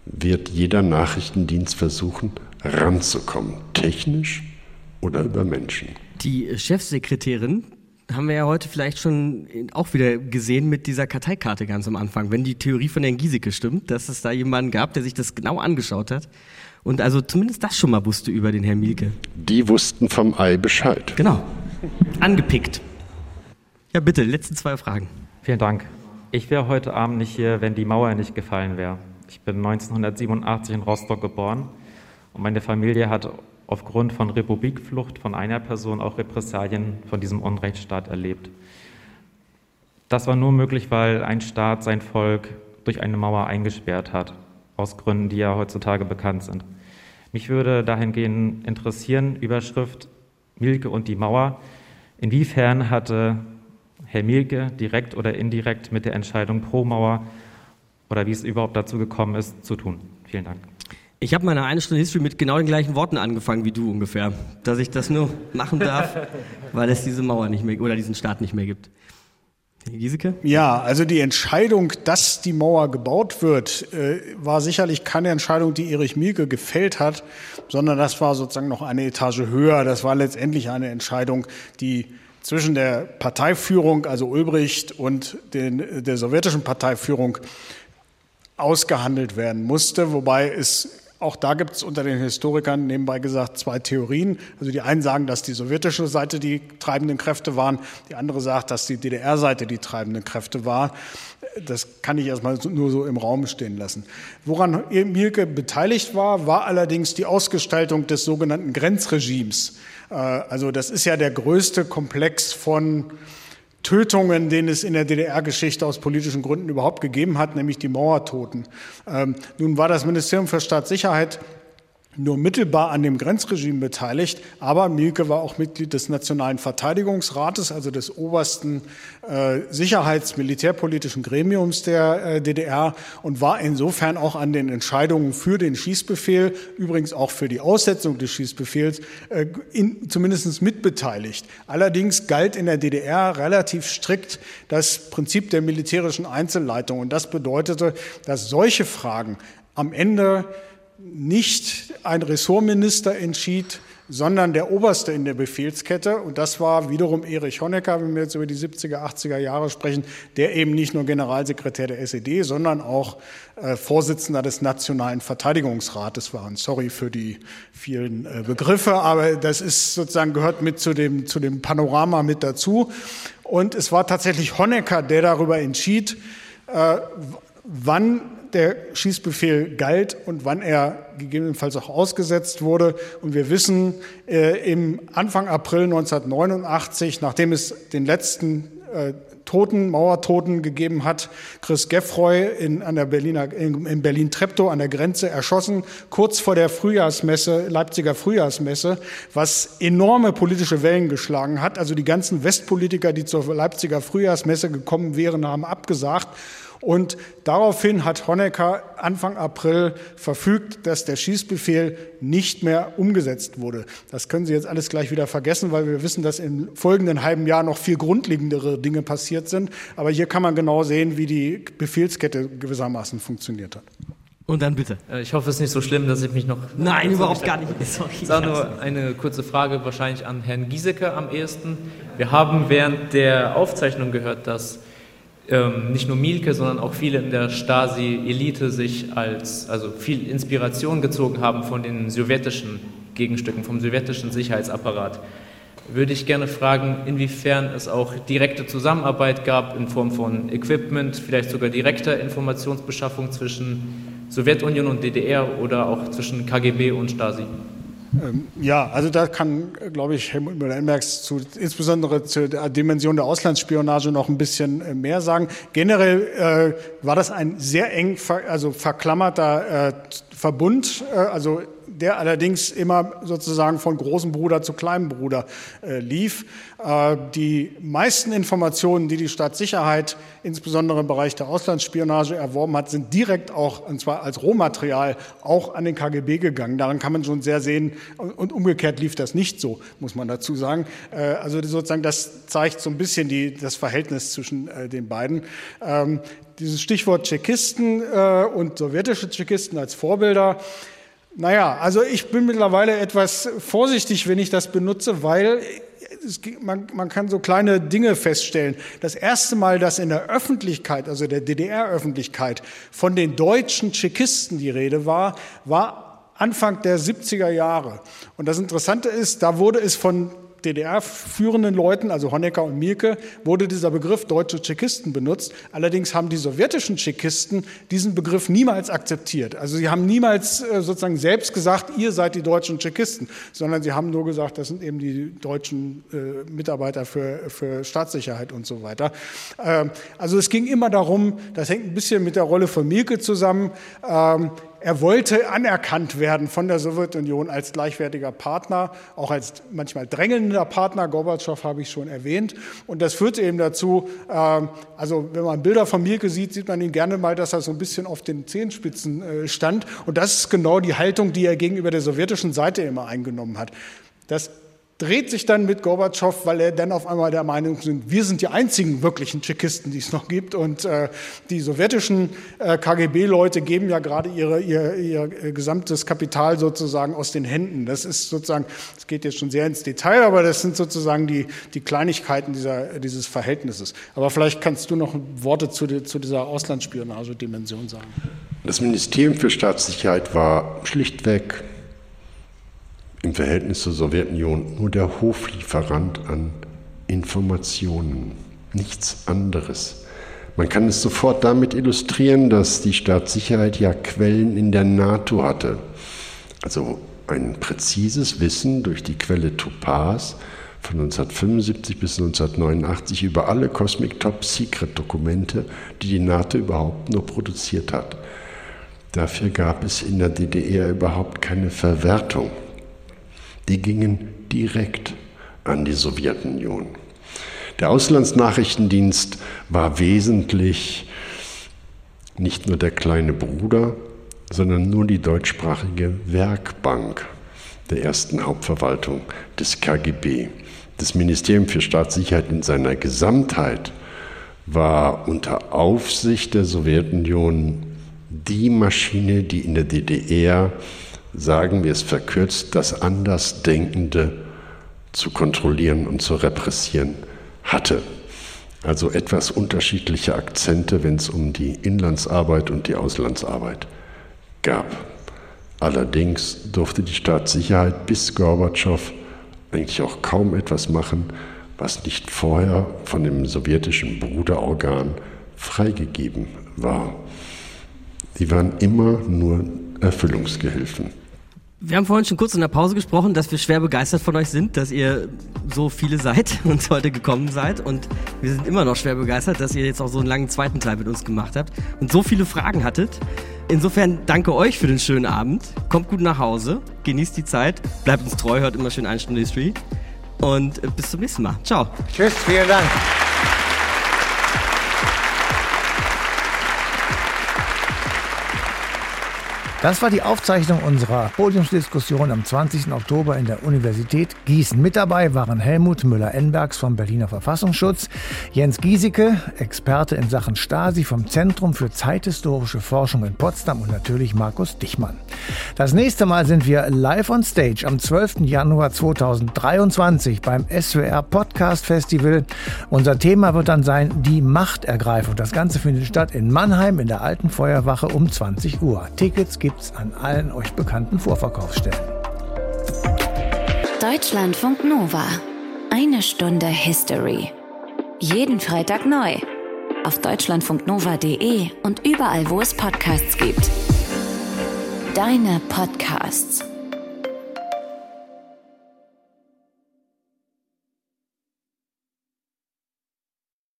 wird jeder Nachrichtendienst versuchen, ranzukommen, technisch oder über Menschen. Die Chefsekretärin haben wir ja heute vielleicht schon auch wieder gesehen mit dieser Karteikarte ganz am Anfang, wenn die Theorie von Herrn Giesecke stimmt, dass es da jemanden gab, der sich das genau angeschaut hat Und also zumindest das schon mal wusste über den Herrn Mielke. Die wussten vom Ei Bescheid. Genau. Angepickt. Ja, bitte, letzten zwei Fragen. Vielen Dank. Ich wäre heute Abend nicht hier, wenn die Mauer nicht gefallen wäre. Ich bin 1987 in Rostock geboren und meine Familie hat aufgrund von Republikflucht von einer Person auch Repressalien von diesem Unrechtsstaat erlebt. Das war nur möglich, weil ein Staat sein Volk durch eine Mauer eingesperrt hat, aus Gründen, die ja heutzutage bekannt sind. Mich würde dahingehend interessieren, Überschrift Mielke und die Mauer. Inwiefern hatte Herr Mielke direkt oder indirekt mit der Entscheidung pro Mauer oder wie es überhaupt dazu gekommen ist, zu tun? Vielen Dank. Ich habe meine eine Stunde History mit genau den gleichen Worten angefangen wie du ungefähr, dass ich das nur machen darf, weil es diese Mauer nicht mehr oder diesen Staat nicht mehr gibt. Giesecke? Ja, also die Entscheidung, dass die Mauer gebaut wird, äh, war sicherlich keine Entscheidung, die Erich Mielke gefällt hat, sondern das war sozusagen noch eine Etage höher. Das war letztendlich eine Entscheidung, die zwischen der Parteiführung, also Ulbricht, und den, der sowjetischen Parteiführung ausgehandelt werden musste, wobei es auch da gibt es unter den Historikern nebenbei gesagt zwei Theorien. Also die einen sagen, dass die sowjetische Seite die treibenden Kräfte waren, die andere sagt, dass die DDR-Seite die treibenden Kräfte war. Das kann ich erstmal nur so im Raum stehen lassen. Woran Mielke beteiligt war, war allerdings die Ausgestaltung des sogenannten Grenzregimes. Äh, also das ist ja der größte Komplex von Tötungen, den es in der DDR-Geschichte aus politischen Gründen überhaupt gegeben hat, nämlich die Mauertoten. Ähm, nun war das Ministerium für Staatssicherheit nur mittelbar an dem Grenzregime beteiligt, aber Mielke war auch Mitglied des Nationalen Verteidigungsrates, also des obersten äh, sicherheits-militärpolitischen Gremiums der äh, DDR und war insofern auch an den Entscheidungen für den Schießbefehl, übrigens auch für die Aussetzung des Schießbefehls, äh, in, zumindest mitbeteiligt. Allerdings galt in der DDR relativ strikt das Prinzip der militärischen Einzelleitung und das bedeutete, dass solche Fragen am Ende nicht ein Ressortminister entschied, sondern der Oberste in der Befehlskette. Und das war wiederum Erich Honecker, wenn wir jetzt über die 70er, 80er Jahre sprechen, der eben nicht nur Generalsekretär der SED, sondern auch äh, Vorsitzender des Nationalen Verteidigungsrates war. Und sorry für die vielen äh, Begriffe, aber das ist sozusagen gehört mit zu dem, zu dem Panorama mit dazu. Und es war tatsächlich Honecker, der darüber entschied, äh, wann der Schießbefehl galt und wann er gegebenenfalls auch ausgesetzt wurde. Und wir wissen, äh, im Anfang April 1989, nachdem es den letzten äh, Toten, Mauertoten gegeben hat, Chris Geffroy in, an der Berliner, in, in Berlin-Treptow an der Grenze erschossen, kurz vor der Frühjahrsmesse, Leipziger Frühjahrsmesse, was enorme politische Wellen geschlagen hat. Also die ganzen Westpolitiker, die zur Leipziger Frühjahrsmesse gekommen wären, haben abgesagt. Und daraufhin hat Honecker Anfang April verfügt, dass der Schießbefehl nicht mehr umgesetzt wurde. Das können Sie jetzt alles gleich wieder vergessen, weil wir wissen, dass im folgenden halben Jahr noch viel grundlegendere Dinge passiert sind. Aber hier kann man genau sehen, wie die Befehlskette gewissermaßen funktioniert hat. Und dann bitte. Äh, ich hoffe, es ist nicht so schlimm, dass ich mich noch. Nein, überhaupt gar nicht. Sorry. Ich sage nur eine kurze Frage, wahrscheinlich an Herrn Giesecke am ehesten. Wir haben während der Aufzeichnung gehört, dass ähm, nicht nur Mielke, sondern auch viele in der Stasi-Elite sich als, also viel Inspiration gezogen haben von den sowjetischen Gegenstücken, vom sowjetischen Sicherheitsapparat. Würde ich gerne fragen, inwiefern es auch direkte Zusammenarbeit gab in Form von Equipment, vielleicht sogar direkter Informationsbeschaffung zwischen Sowjetunion und DDR oder auch zwischen KGB und Stasi. Ähm, ja, also da kann, glaube ich, Helmut Müller-Enmerks zu, insbesondere zur Dimension der Auslandsspionage noch ein bisschen äh, mehr sagen. Generell äh, war das ein sehr eng, ver, also verklammerter äh, Verbund, äh, also der allerdings immer sozusagen von großem Bruder zu kleinem Bruder äh, lief. Äh, die meisten Informationen, die die Staatssicherheit insbesondere im Bereich der Auslandsspionage erworben hat, sind direkt auch, und zwar als Rohmaterial, auch an den KGB gegangen. Daran kann man schon sehr sehen, und umgekehrt lief das nicht so, muss man dazu sagen. Äh, also sozusagen, das zeigt so ein bisschen die, das Verhältnis zwischen äh, den beiden. Ähm, dieses Stichwort Tschechisten äh, und sowjetische Tschechisten als Vorbilder naja, also ich bin mittlerweile etwas vorsichtig, wenn ich das benutze, weil es, man, man kann so kleine Dinge feststellen. Das erste Mal, dass in der Öffentlichkeit, also der DDR-Öffentlichkeit, von den deutschen Tschechisten die Rede war, war Anfang der 70er Jahre. Und das Interessante ist, da wurde es von DDR-führenden Leuten, also Honecker und Mielke, wurde dieser Begriff deutsche Tschechisten benutzt. Allerdings haben die sowjetischen Tschechisten diesen Begriff niemals akzeptiert. Also sie haben niemals äh, sozusagen selbst gesagt, ihr seid die deutschen Tschechisten, sondern sie haben nur gesagt, das sind eben die deutschen äh, Mitarbeiter für, für Staatssicherheit und so weiter. Ähm, also es ging immer darum, das hängt ein bisschen mit der Rolle von Mielke zusammen, ähm, er wollte anerkannt werden von der Sowjetunion als gleichwertiger Partner, auch als manchmal drängelnder Partner. Gorbatschow habe ich schon erwähnt. Und das führte eben dazu, ähm, also wenn man Bilder von Mielke sieht, sieht man ihn gerne mal, dass er so ein bisschen auf den Zehenspitzen äh, stand. Und das ist genau die Haltung, die er gegenüber der sowjetischen Seite immer eingenommen hat. Das dreht sich dann mit Gorbatschow, weil er dann auf einmal der Meinung ist, wir sind die einzigen wirklichen Tschechisten, die es noch gibt. Und äh, die sowjetischen äh, KGB-Leute geben ja gerade ihre, ihr, ihr gesamtes Kapital sozusagen aus den Händen. Das ist sozusagen, es geht jetzt schon sehr ins Detail, aber das sind sozusagen die, die Kleinigkeiten dieser, dieses Verhältnisses. Aber vielleicht kannst du noch Worte zu, zu dieser Auslandsspionage-Dimension sagen. Das Ministerium für Staatssicherheit war schlichtweg im Verhältnis zur Sowjetunion nur der Hoflieferant an Informationen, nichts anderes. Man kann es sofort damit illustrieren, dass die Staatssicherheit ja Quellen in der NATO hatte. Also ein präzises Wissen durch die Quelle Topaz von 1975 bis 1989 über alle Cosmic Top Secret Dokumente, die die NATO überhaupt nur produziert hat. Dafür gab es in der DDR überhaupt keine Verwertung die gingen direkt an die Sowjetunion. Der Auslandsnachrichtendienst war wesentlich nicht nur der kleine Bruder, sondern nur die deutschsprachige Werkbank der ersten Hauptverwaltung des KGB. Das Ministerium für Staatssicherheit in seiner Gesamtheit war unter Aufsicht der Sowjetunion die Maschine, die in der DDR sagen wir es verkürzt, das Andersdenkende zu kontrollieren und zu repressieren hatte. Also etwas unterschiedliche Akzente, wenn es um die Inlandsarbeit und die Auslandsarbeit gab. Allerdings durfte die Staatssicherheit bis Gorbatschow eigentlich auch kaum etwas machen, was nicht vorher von dem sowjetischen Bruderorgan freigegeben war. Die waren immer nur Erfüllungsgehilfen. Wir haben vorhin schon kurz in der Pause gesprochen, dass wir schwer begeistert von euch sind, dass ihr so viele seid und heute gekommen seid. Und wir sind immer noch schwer begeistert, dass ihr jetzt auch so einen langen zweiten Teil mit uns gemacht habt und so viele Fragen hattet. Insofern danke euch für den schönen Abend. Kommt gut nach Hause, genießt die Zeit, bleibt uns treu, hört immer schön eine Stunde History. Und bis zum nächsten Mal. Ciao. Tschüss, vielen Dank. Das war die Aufzeichnung unserer Podiumsdiskussion am 20. Oktober in der Universität Gießen. Mit dabei waren Helmut Müller-Enbergs vom Berliner Verfassungsschutz, Jens Giesecke, Experte in Sachen Stasi vom Zentrum für zeithistorische Forschung in Potsdam und natürlich Markus Dichmann. Das nächste Mal sind wir live on stage am 12. Januar 2023 beim SWR Podcast Festival. Unser Thema wird dann sein die Machtergreifung. Das Ganze findet statt in Mannheim in der Alten Feuerwache um 20 Uhr. Tickets gibt gibt's an allen euch bekannten Vorverkaufsstellen. Deutschlandfunk Nova. Eine Stunde History. Jeden Freitag neu. Auf deutschlandfunknova.de und überall, wo es Podcasts gibt. Deine Podcasts.